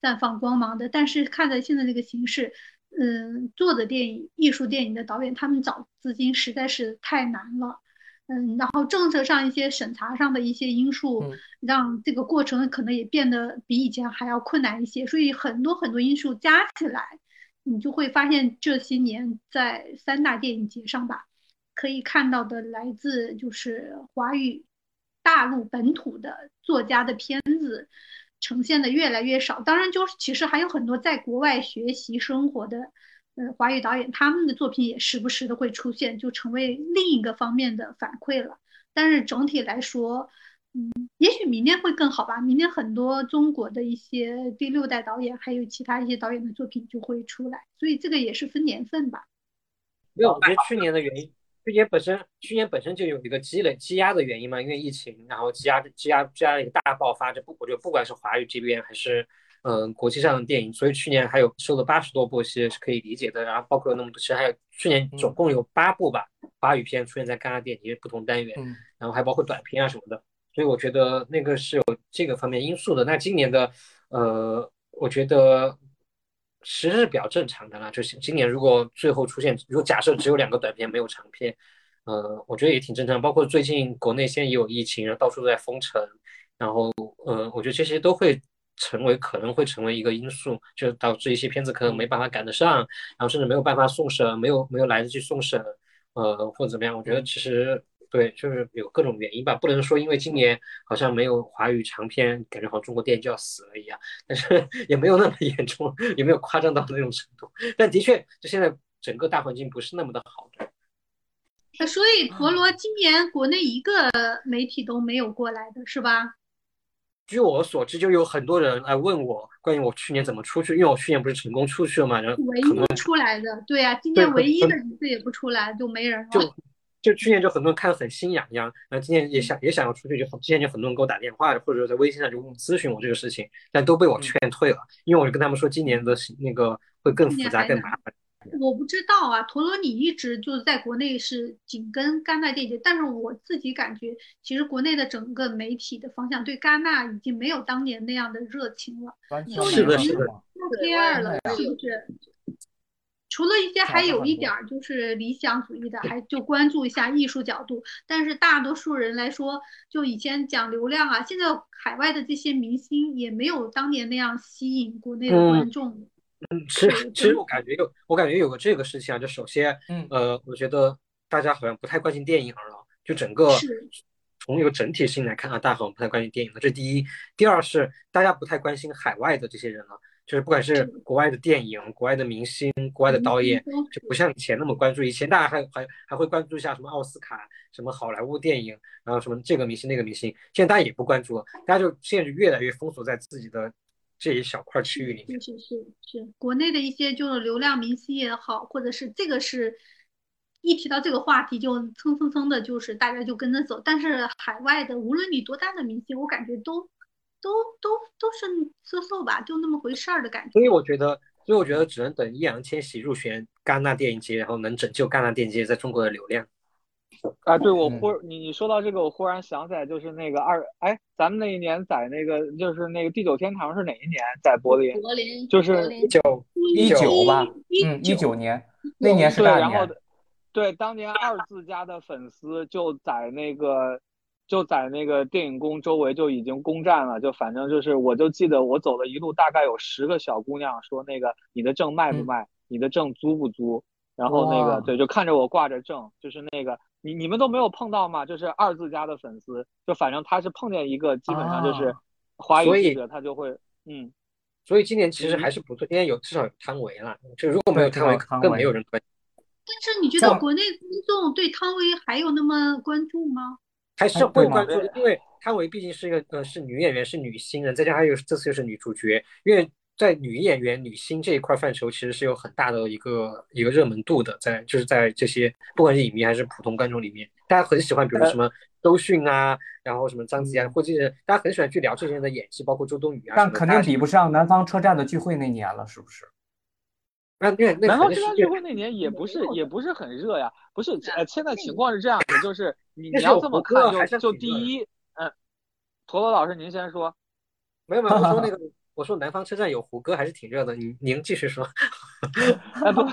绽放光芒的。但是看在现在这个形势，嗯，做的电影、艺术电影的导演，他们找资金实在是太难了。嗯，然后政策上一些审查上的一些因素，让这个过程可能也变得比以前还要困难一些。所以很多很多因素加起来。你就会发现这些年在三大电影节上吧，可以看到的来自就是华语大陆本土的作家的片子呈现的越来越少。当然，就是其实还有很多在国外学习生活的呃华语导演，他们的作品也时不时的会出现，就成为另一个方面的反馈了。但是整体来说，嗯，也许明年会更好吧。明年很多中国的一些第六代导演，还有其他一些导演的作品就会出来，所以这个也是分年份吧。没有，我觉得去年的原因，去年本身去年本身就有一个积累积压的原因嘛，因为疫情，然后积压积压积压一个大爆发，就不我觉得不管是华语这边还是嗯国际上的电影，所以去年还有收了八十多部其实是可以理解的。然后包括有那么多，其实还有去年总共有八部吧华语片出现在戛纳电影节不同单元。然后还包括短片啊什么的，所以我觉得那个是有这个方面因素的。那今年的，呃，我觉得其实是比较正常的啦。就是今年如果最后出现，如果假设只有两个短片没有长片，呃，我觉得也挺正常。包括最近国内现在也有疫情，然后到处都在封城，然后呃，我觉得这些都会成为可能会成为一个因素，就导致一些片子可能没办法赶得上，然后甚至没有办法送审，没有没有来得及送审，呃，或者怎么样。我觉得其实对，就是有各种原因吧，不能说因为今年好像没有华语长片，感觉好像中国电影就要死了一样，但是 也没有那么严重，也没有夸张到那种程度。但的确，就现在整个大环境不是那么的好。那所以陀螺今年国内一个媒体都没有过来的是吧？据我所知，就有很多人来问我关于我去年怎么出去，因为我去年不是成功出去了嘛，然后唯一出来的，对呀、今年唯一的一次也不出来，就没人了。就就去年就很多人看得很心痒痒，然后今年也想也想要出去，就之前就很多人给我打电话，或者说在微信上就问咨询我这个事情，但都被我劝退了，因为我就跟他们说今年的那个会更复杂更麻烦。我不知道啊，陀螺你一直就是在国内是紧跟戛纳电影节，但是我自己感觉，其实国内的整个媒体的方向对戛纳已经没有当年那样的热情了，是的，是的，不 care 了，是不是？除了一些还有一点儿就是理想主义的，还就关注一下艺术角度，但是大多数人来说，就以前讲流量啊，现在海外的这些明星也没有当年那样吸引国内的观众。嗯，其实其实我感觉有，我感觉有个这个事情啊，就首先，嗯呃，我觉得大家好像不太关心电影了，就整个是从一个整体性来看啊，大家好像不太关心电影了，这第一。第二是大家不太关心海外的这些人了，就是不管是国外的电影、国外的明星、国外的导演，就不像以前那么关注。以前大家还还还会关注一下什么奥斯卡、什么好莱坞电影，然后什么这个明星那个明星，现在大家也不关注了，大家就现在就越来越封锁在自己的这一小块区域里面。是是是是，国内的一些就是流量明星也好，或者是这个是一提到这个话题就蹭蹭蹭的，就是大家就跟着走。但是海外的，无论你多大的明星，我感觉都都都都是嗖嗖吧，就那么回事儿的感觉。所以我觉得，所以我觉得只能等易烊千玺入选戛纳电影节，然后能拯救戛纳电影节在中国的流量。啊，对我嗯忽你你说到这个，我忽然想起来，就是那个二哎，咱们那一年在那个就是那个第九天堂是哪一年在柏林？柏林就是柏林就一九吧，一嗯，一九年那年是对，然后，对当年二字家的粉丝就在那个就在那个电影宫周围就已经攻占了，就反正就是我就记得我走了一路，大概有十个小姑娘说那个你的证卖不嗯卖，你的证租不租，然后那个对就看着我挂着证，就是那个你你们都没有碰到吗？就是二字家的粉丝，就反正他是碰见一个基本上就是啊华所以语记者，他就会嗯。所以今年其实还是不错，今年有至少有汤唯了。就如果没有对汤唯，更没有人关。但是你觉得国内公众对汤唯还有那么关注吗？还是会关注的，因为汤唯毕竟是一个呃是女演员，是女新人，再加上还有这次又是女主角，因为在女演员、女星这一块范畴，其实是有很大的一个一个热门度的，在就是在这些不管是影迷还是普通观众里面，大家很喜欢，比如说什么周迅啊，然后什么张子怡啊，或者是大家很喜欢去聊这些人的演技，包括周冬雨啊但肯定比不上南方车站的聚会那年了，是不是？那那南方车站聚会那年也不是也不是很热呀，不是呃现在情况是这样的，就是你你要这么看就就第一，嗯，陀螺老师您先说，没有没有，我说那个 我说南方车站有胡歌还是挺热的，您您继续说。哎不不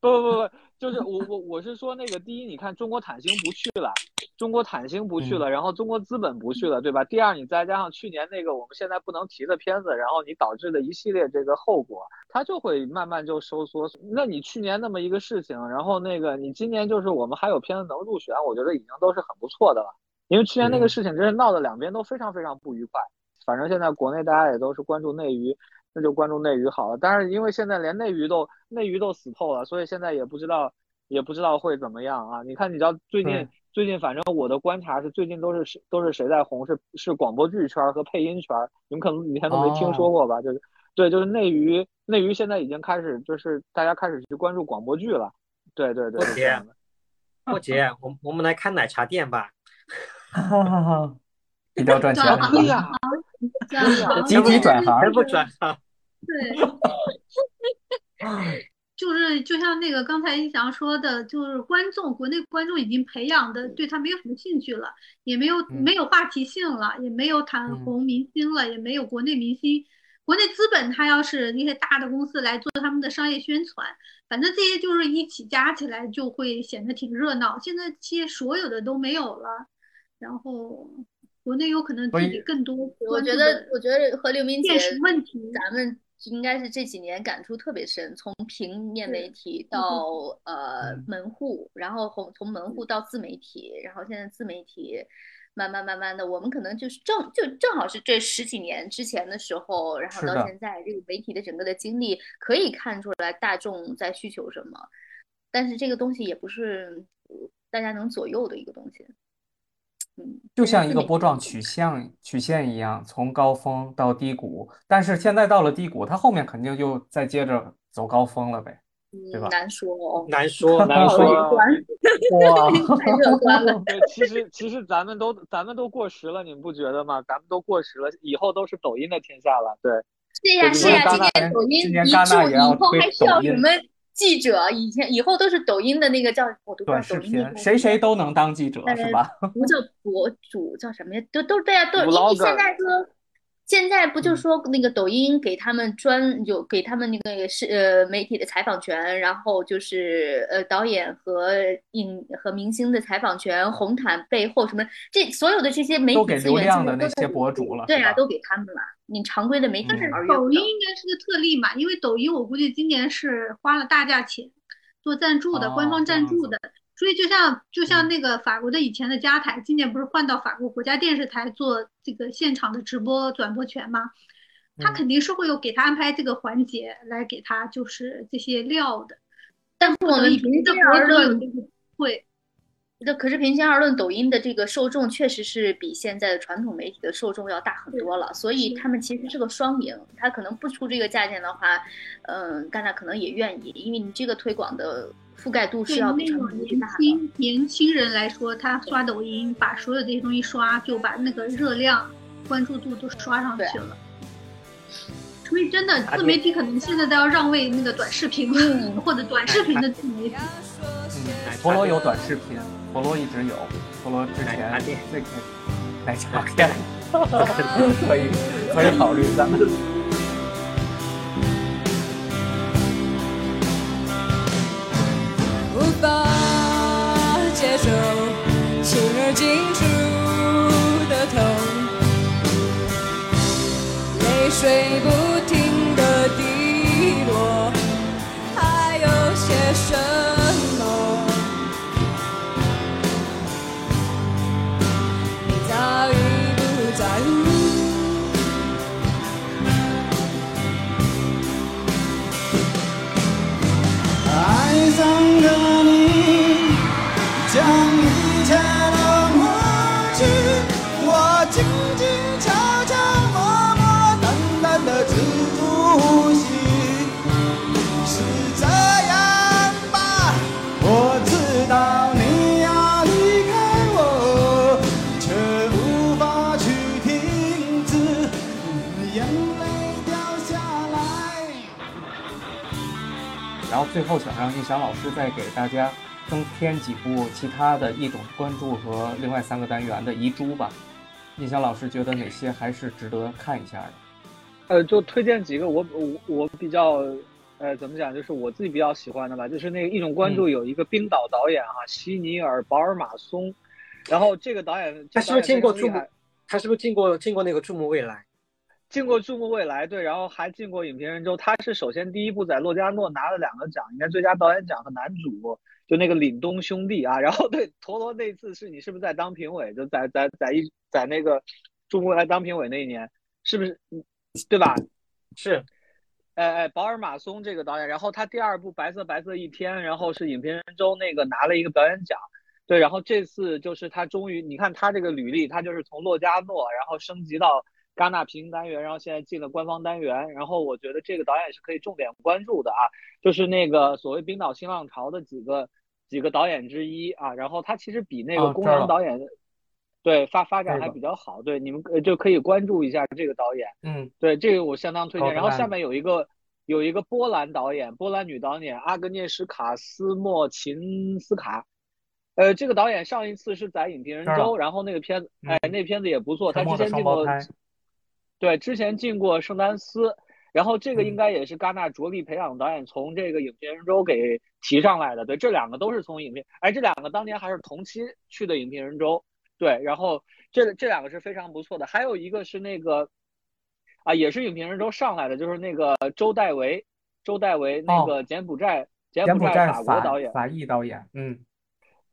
不不不，就是我我我是说那个第一，你看中国坦星不去了，中国坦星不去了，然后中国资本不去了，对吧？第二，你再加上去年那个我们现在不能提的片子，然后你导致的一系列这个后果，它就会慢慢就收缩。那你去年那么一个事情，然后那个你今年就是我们还有片子能入选，我觉得已经都是很不错的了。因为去年那个嗯事情真是闹得两边都非常非常不愉快。反正现在国内大家也都是关注内娱，那就关注内娱好了。但是因为现在连内娱都内娱都死透了，所以现在也不知道也不知道会怎么样啊。你看，你知道最近对最近反正我的观察是最近都是谁都是谁在红，是是广播剧圈和配音圈，你们可能以前都没听说过吧？就是对，就是内娱内娱现在已经开始就是大家开始去关注广播剧了。对对对，我是这样的。莫姐，我我们来开奶茶店吧。哈哈哈哈，比较赚钱转行哎呀，转行集体转行还不转行？对，就是就像那个刚才一翔说的，就是观众，国内观众已经培养的对他没有什么兴趣了，也没有嗯没有话题性了，也没有谈嗯红明星了，也没有国内明星。国内资本他要是那些大的公司来做他们的商业宣传，反正这些就是一起加起来就会显得挺热闹。现在这些所有的都没有了，然后国内有可能自己更多我觉得，我觉得和刘明姐现实问题。咱们应该是这几年感触特别深，从平面媒体到呃嗯。门户，然后从从门户到自媒体，然后现在自媒体慢慢慢慢的，我们可能就是正就正好是这十几年之前的时候，然后到现在这个媒体的整个的经历，可以看出来大众在需求什么，但是这个东西也不是呃大家能左右的一个东西。嗯，就像一个波状曲线曲线一样，从高峰到低谷，但是现在到了低谷，它后面肯定就再接着走高峰了呗，对吧嗯难说哦，难说，好难说乐观，哇，太乐观了。对，其实其实咱们都咱们都过时了，你们不觉得吗？咱们都过时了，以后都是抖音的天下了。对，是呀，对是呀，今戛纳年抖音今年一戛纳注，也要推以后还需要抖音什么记者？以前以后都是抖音的那个叫，我都不知道短视频，抖音谁谁都能当记者呃是吧？不叫博主，叫什么呀？都都对啊，都因为现在说，现在不就嗯说那个抖音给他们专有给他们那个是呃媒体的采访权，然后就是呃导演和影和明星的采访权，红毯背后什么这所有的这些媒体都给流体资源量的那些现在都在博主了，对啊，都给他们了。你常规的媒体嗯反而约不到抖音应该是个特例嘛，因为抖音我估计今年是花了大价钱做赞助的，官哦方赞助的，所以就像就像嗯那个法国的以前的加台，今年不是换到法国国家电视台做这个现场的直播转播权吗？他嗯肯定是会有给他安排这个环节来给他就是这些料的，但是我们别平心的博主有而论，这个会。这可是平心而论，抖音的这个受众确实是比现在的传统媒体的受众要大很多了，所以他们其实是个双赢。他可能不出这个价钱的话，嗯，干他可能也愿意，因为你这个推广的覆盖度是要比传统媒体大的。轻年轻人来说，他刷抖音，把所有这些东西刷，就把那个热量、关注度都刷上去了。所以真的，自媒体可能现在都要让位那个短视频了，或者短视频的自媒体。嗯，陀螺有短视频，陀螺一直有，陀螺之前奶茶店最开始奶茶店，可以可以考虑咱们。无法接受轻而紧处的痛，泪水不停的滴落，还有些什最后想让印翔老师再给大家增添几部其他的一种关注和另外三个单元的遗珠吧。印翔老师觉得哪些还是值得看一下的？呃，就推荐几个我我我比较呃怎么讲，就是我自己比较喜欢的吧，就是那个一种关注有一个冰岛导演哈、希尼尔·保尔马松，然后这个导演他是不是进过注？他是不是进过进过那个注目未来？进过注目未来，对，然后还进过影评人周。他是首先第一部在洛迦诺拿了两个奖，应该最佳导演奖和男主，就那个凛冬兄弟啊。然后对陀螺那次是你是不是在当评委？就在在在一在那个注目未来当评委那一年，是不是？嗯对吧？是哎哎，保尔马松这个导演，然后他第二部《白色白色一天》，然后是影评人周那个拿了一个表演奖，对，然后这次就是他终于，你看他这个履历，他就是从洛迦诺，然后升级到戛纳平行单元，然后现在进了官方单元，然后我觉得这个导演是可以重点关注的啊，就是那个所谓冰岛新浪潮的几个几个导演之一啊，然后他其实比那个公哦知道了羊导演。对发发展还比较好，对你们呃就可以关注一下这个导演。嗯，对，这个我相当推荐。然后下面有一个有一个波兰导演，波兰女导演阿格涅什卡斯莫琴斯卡，呃，这个导演上一次是在影评人周，然后那个片子，嗯哎，那片子也不错，他之前进过，对，之前进过圣丹斯，然后这个应嗯。该也是戛纳着力培养导演从这个影评人周给提上来的，对，这两个都是从影评，哎，这两个当年还是同期去的影评人周，对，然后这这两个是非常不错的，还有一个是那个啊，也是影评人周上来的，就是那个周代维，周代维那哦。个柬埔寨柬柬埔寨法国导演，法裔导演，嗯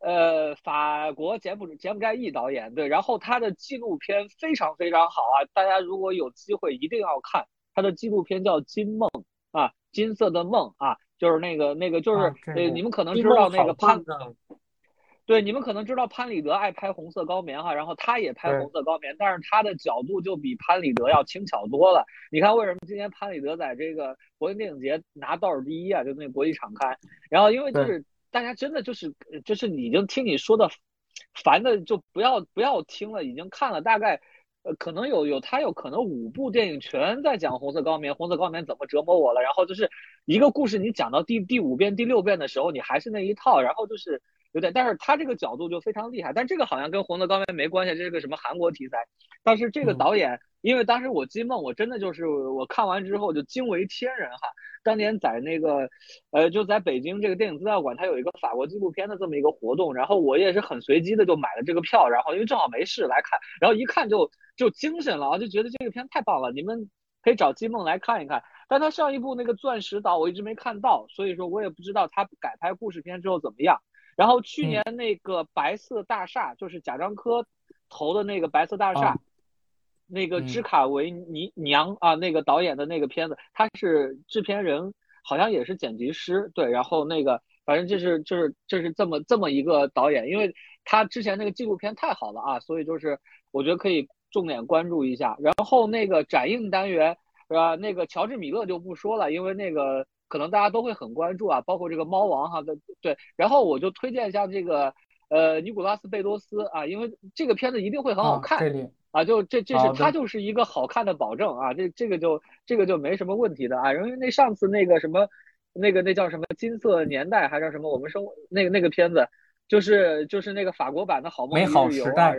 呃，法国柬埔柬埔寨裔导演，对，然后他的纪录片非常非常好啊，大家如果有机会一定要看他的纪录片叫《金梦》啊，金色的梦啊，就是那个那个就是、啊呃，你们可能知道那个潘，对，你们可能知道潘里德爱拍红色高棉哈，然后他也拍红色高棉，但是他的角度就比潘里德要轻巧多了。你看为什么今年潘里德在这个柏林电影节拿倒数第一啊？就那国际场刊，然后因为就是大家真的就是呃就是已经听你说的烦的就不要不要听了，已经看了大概。呃，可能有有他有可能五部电影全在讲红色高棉，红色高棉怎么折磨我了，然后就是一个故事，你讲到第第五遍、第六遍的时候，你还是那一套，然后就是有点，但是他这个角度就非常厉害，但这个好像跟红色高棉没关系，这是个什么韩国题材，但是这个嗯导演，因为当时我金梦，我真的就是我看完之后就惊为天人哈，当年在那个呃就在北京这个电影资料馆，它有一个法国纪录片的这么一个活动，然后我也是很随机的就买了这个票，然后因为正好没事来看，然后一看就就精神了啊，就觉得这个片太棒了，你们可以找金梦来看一看。但他上一部那个《钻石岛》我一直没看到，所以说我也不知道他改拍故事片之后怎么样。然后去年那个《白色大厦》，就是贾樟柯投的那个《白色大厦》哦那个嗯芝卡维尼娘啊，那个导演的那个片子，他是制片人，好像也是剪辑师，对，然后那个反正就是就是就是这么这么一个导演，因为他之前那个纪录片太好了啊，所以就是我觉得可以重点关注一下。然后那个展映单元是吧？那个乔治米勒就不说了，因为那个可能大家都会很关注啊，包括这个猫王哈的对。然后我就推荐一下这个呃尼古拉斯贝多斯啊，因为这个片子一定会很好啊，看。这里啊，就这这是它就是一个好看的保证啊，这这个就这个就没什么问题的啊，因为那上次那个什么，那个那叫什么金色年代还是什么，我们生活那个那个片子，就是就是那个法国版的好梦美好一日游啊时代，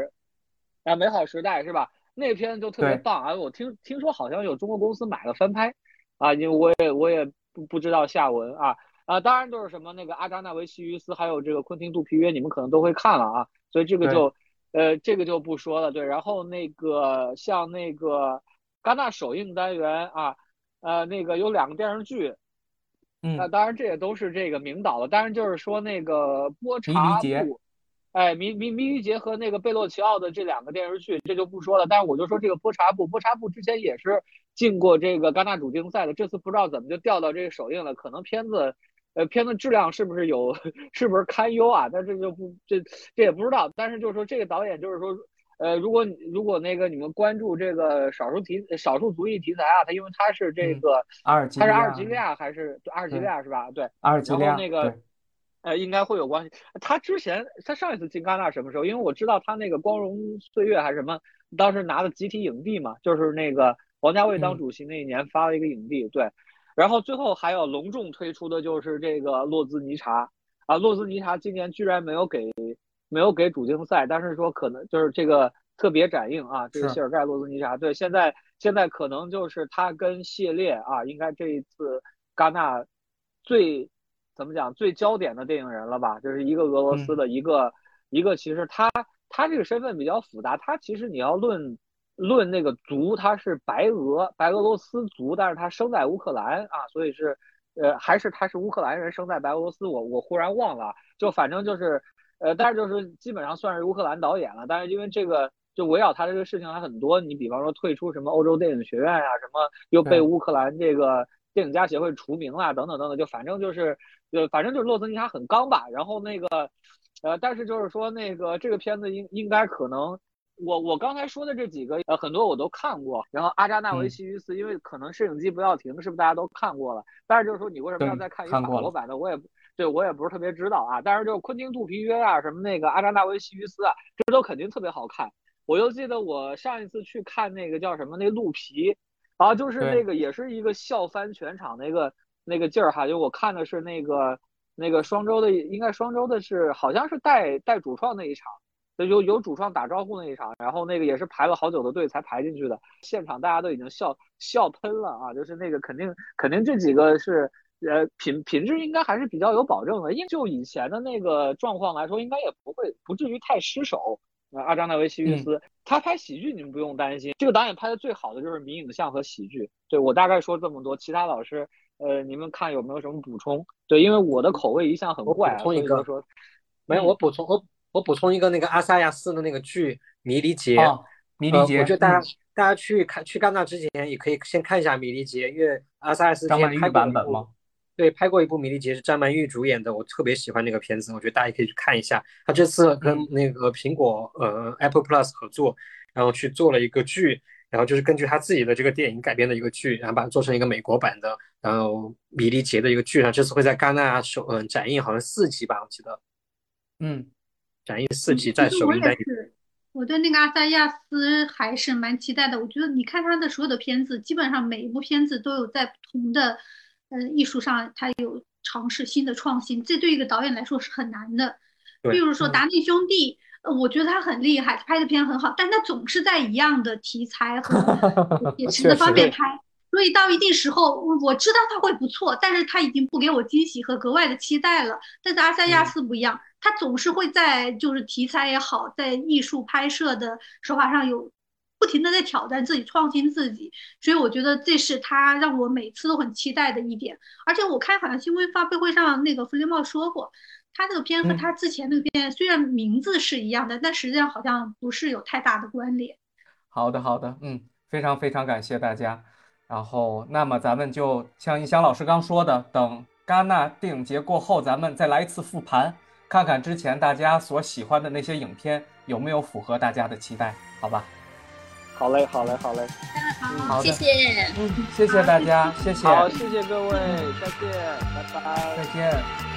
啊美好时代是吧？那个片子就特别棒啊，我听听说好像有中国公司买了翻拍啊，因为我也我也不不知道下文啊啊，当然就是什么那个阿扎纳维西于斯还有这个昆汀杜皮约，你们可能都会看了啊，所以这个就。呃，这个就不说了，对。然后那个像那个戛纳首映单元啊，呃，那个有两个电视剧，那嗯，当然这也都是这个名导的。当然就是说那个波查布，哎，迷迷迷离节和那个贝洛奇奥的这两个电视剧，这就不说了。但是我就说这个波查布，波查布之前也是进过这个戛纳主竞赛的，这次不知道怎么就调到这个首映了，可能片子。呃，片子质量是不是有，是不是堪忧啊？但这就不，这这也不知道。但是就是说，这个导演就是说，呃，如果如果那个你们关注这个少数题少数族裔题材啊，他因为他是这个，阿尔及他是阿尔及利亚还是对阿尔及利亚是吧？对，阿尔及利亚，然后那个，呃，应该会有关系。他之前他上一次进戛纳什么时候？因为我知道他那个光荣岁月还是什么，当时拿的集体影帝嘛，就是那个王家卫当嗯主席那一年发了一个影帝，对。然后最后还有隆重推出的就是这个洛兹尼查啊，洛兹尼查今年居然没有给没有给主竞赛，但是说可能就是这个特别展映啊，这个是谢尔盖洛兹尼查，对，现在现在可能就是他跟谢列啊，应该这一次戛纳最怎么讲最焦点的电影人了吧？就是一个俄罗斯的，一个一个其实他他这个身份比较复杂，他其实你要论。论那个族，他是白俄白俄罗斯族，但是他生在乌克兰啊，所以是呃还是他是乌克兰人生在白俄罗斯，我我忽然忘了，就反正就是呃，但是就是基本上算是乌克兰导演了，但是因为这个就围绕他这个事情还很多，你比方说退出什么欧洲电影学院啊、什么又被乌克兰这个电影家协会除名啦，等等等等，就反正就是呃反正就是洛兹尼他很刚吧，然后那个呃，但是就是说那个这个片子应应该可能。我我刚才说的这几个，呃，很多我都看过。然后阿扎纳维西于斯，因为可能摄影机不要停，是不是大家都看过了？但是就是说，你为什么要再看一个法国版的？我也对我也不是特别知道啊。但是就是昆汀杜皮约啊，什么那个阿扎纳维西于斯啊，这都肯定特别好看。我就记得我上一次去看那个叫什么那鹿皮，然后，就是那个也是一个笑翻全场那个那个劲儿哈，就我看的是那个那个双周的，应该双周的是好像是带带主创那一场，就有有主创打招呼那一场，然后那个也是排了好久的队才排进去的，现场大家都已经笑笑喷了啊，就是那个肯定肯定这几个是呃品品质应该还是比较有保证的，因为就以前的那个状况来说，应该也不会不至于太失手。呃，阿扎纳维西约斯，他拍喜剧你们不用担心，这个导演拍的最好的就是迷影像和喜剧。对我大概说这么多，其他老师，呃，你们看有没有什么补充？对，因为我的口味一向很我怪、啊，补充一个说没有，嗯我补充我我补充一个那个阿萨亚斯的那个剧《迷离节》哦，迷离节，呃我觉得大家、嗯大家去看去戛纳之前也可以先看一下《迷离节》，因为阿萨亚斯之前拍过一部版本吗？对，拍过一部《迷离节》是张曼玉主演的，我特别喜欢那个片子，我觉得大家可以去看一下。他这次跟嗯那个苹果呃 Apple Plus 合作，然后去做了一个剧，然后就是根据他自己的这个电影改编的一个剧，然后把它做成一个美国版的，然后《迷离节》的一个剧，然后这次会在戛纳首嗯展映，好像四集吧，我记得嗯，展映四集其实我也在首映单元。是，我对那个阿萨亚斯还是蛮期待的。我觉得你看他的所有的片子，基本上每一部片子都有在不同的呃艺术上，他有尝试新的创新，这对一个导演来说是很难的。对比如说嗯达利兄弟，呃，我觉得他很厉害，他拍的片很好，但他总是在一样的题材和 也是的方面确拍。所以到一定时候，我我知道他会不错，但是他已经不给我惊喜和格外的期待了。但是阿塞亚斯不一样，他总是会在就是题材也好，在艺术拍摄的手法上有不停的在挑战自己、创新自己，所以我觉得这是他让我每次都很期待的一点。而且我看好像新闻发布会上那个弗雷茂说过，他这个片和嗯他之前那个片虽然名字是一样的，但实际上好像不是有太大的关联。好的，好的，嗯，非常非常感谢大家。然后，那么咱们就像一翔老师刚说的，等戛纳电影节过后，咱们再来一次复盘，看看之前大家所喜欢的那些影片有没有符合大家的期待，好吧？好嘞，好嘞，好嘞，好的谢谢。嗯，谢谢大家，谢谢，好，谢谢各位，再见，拜拜再。见。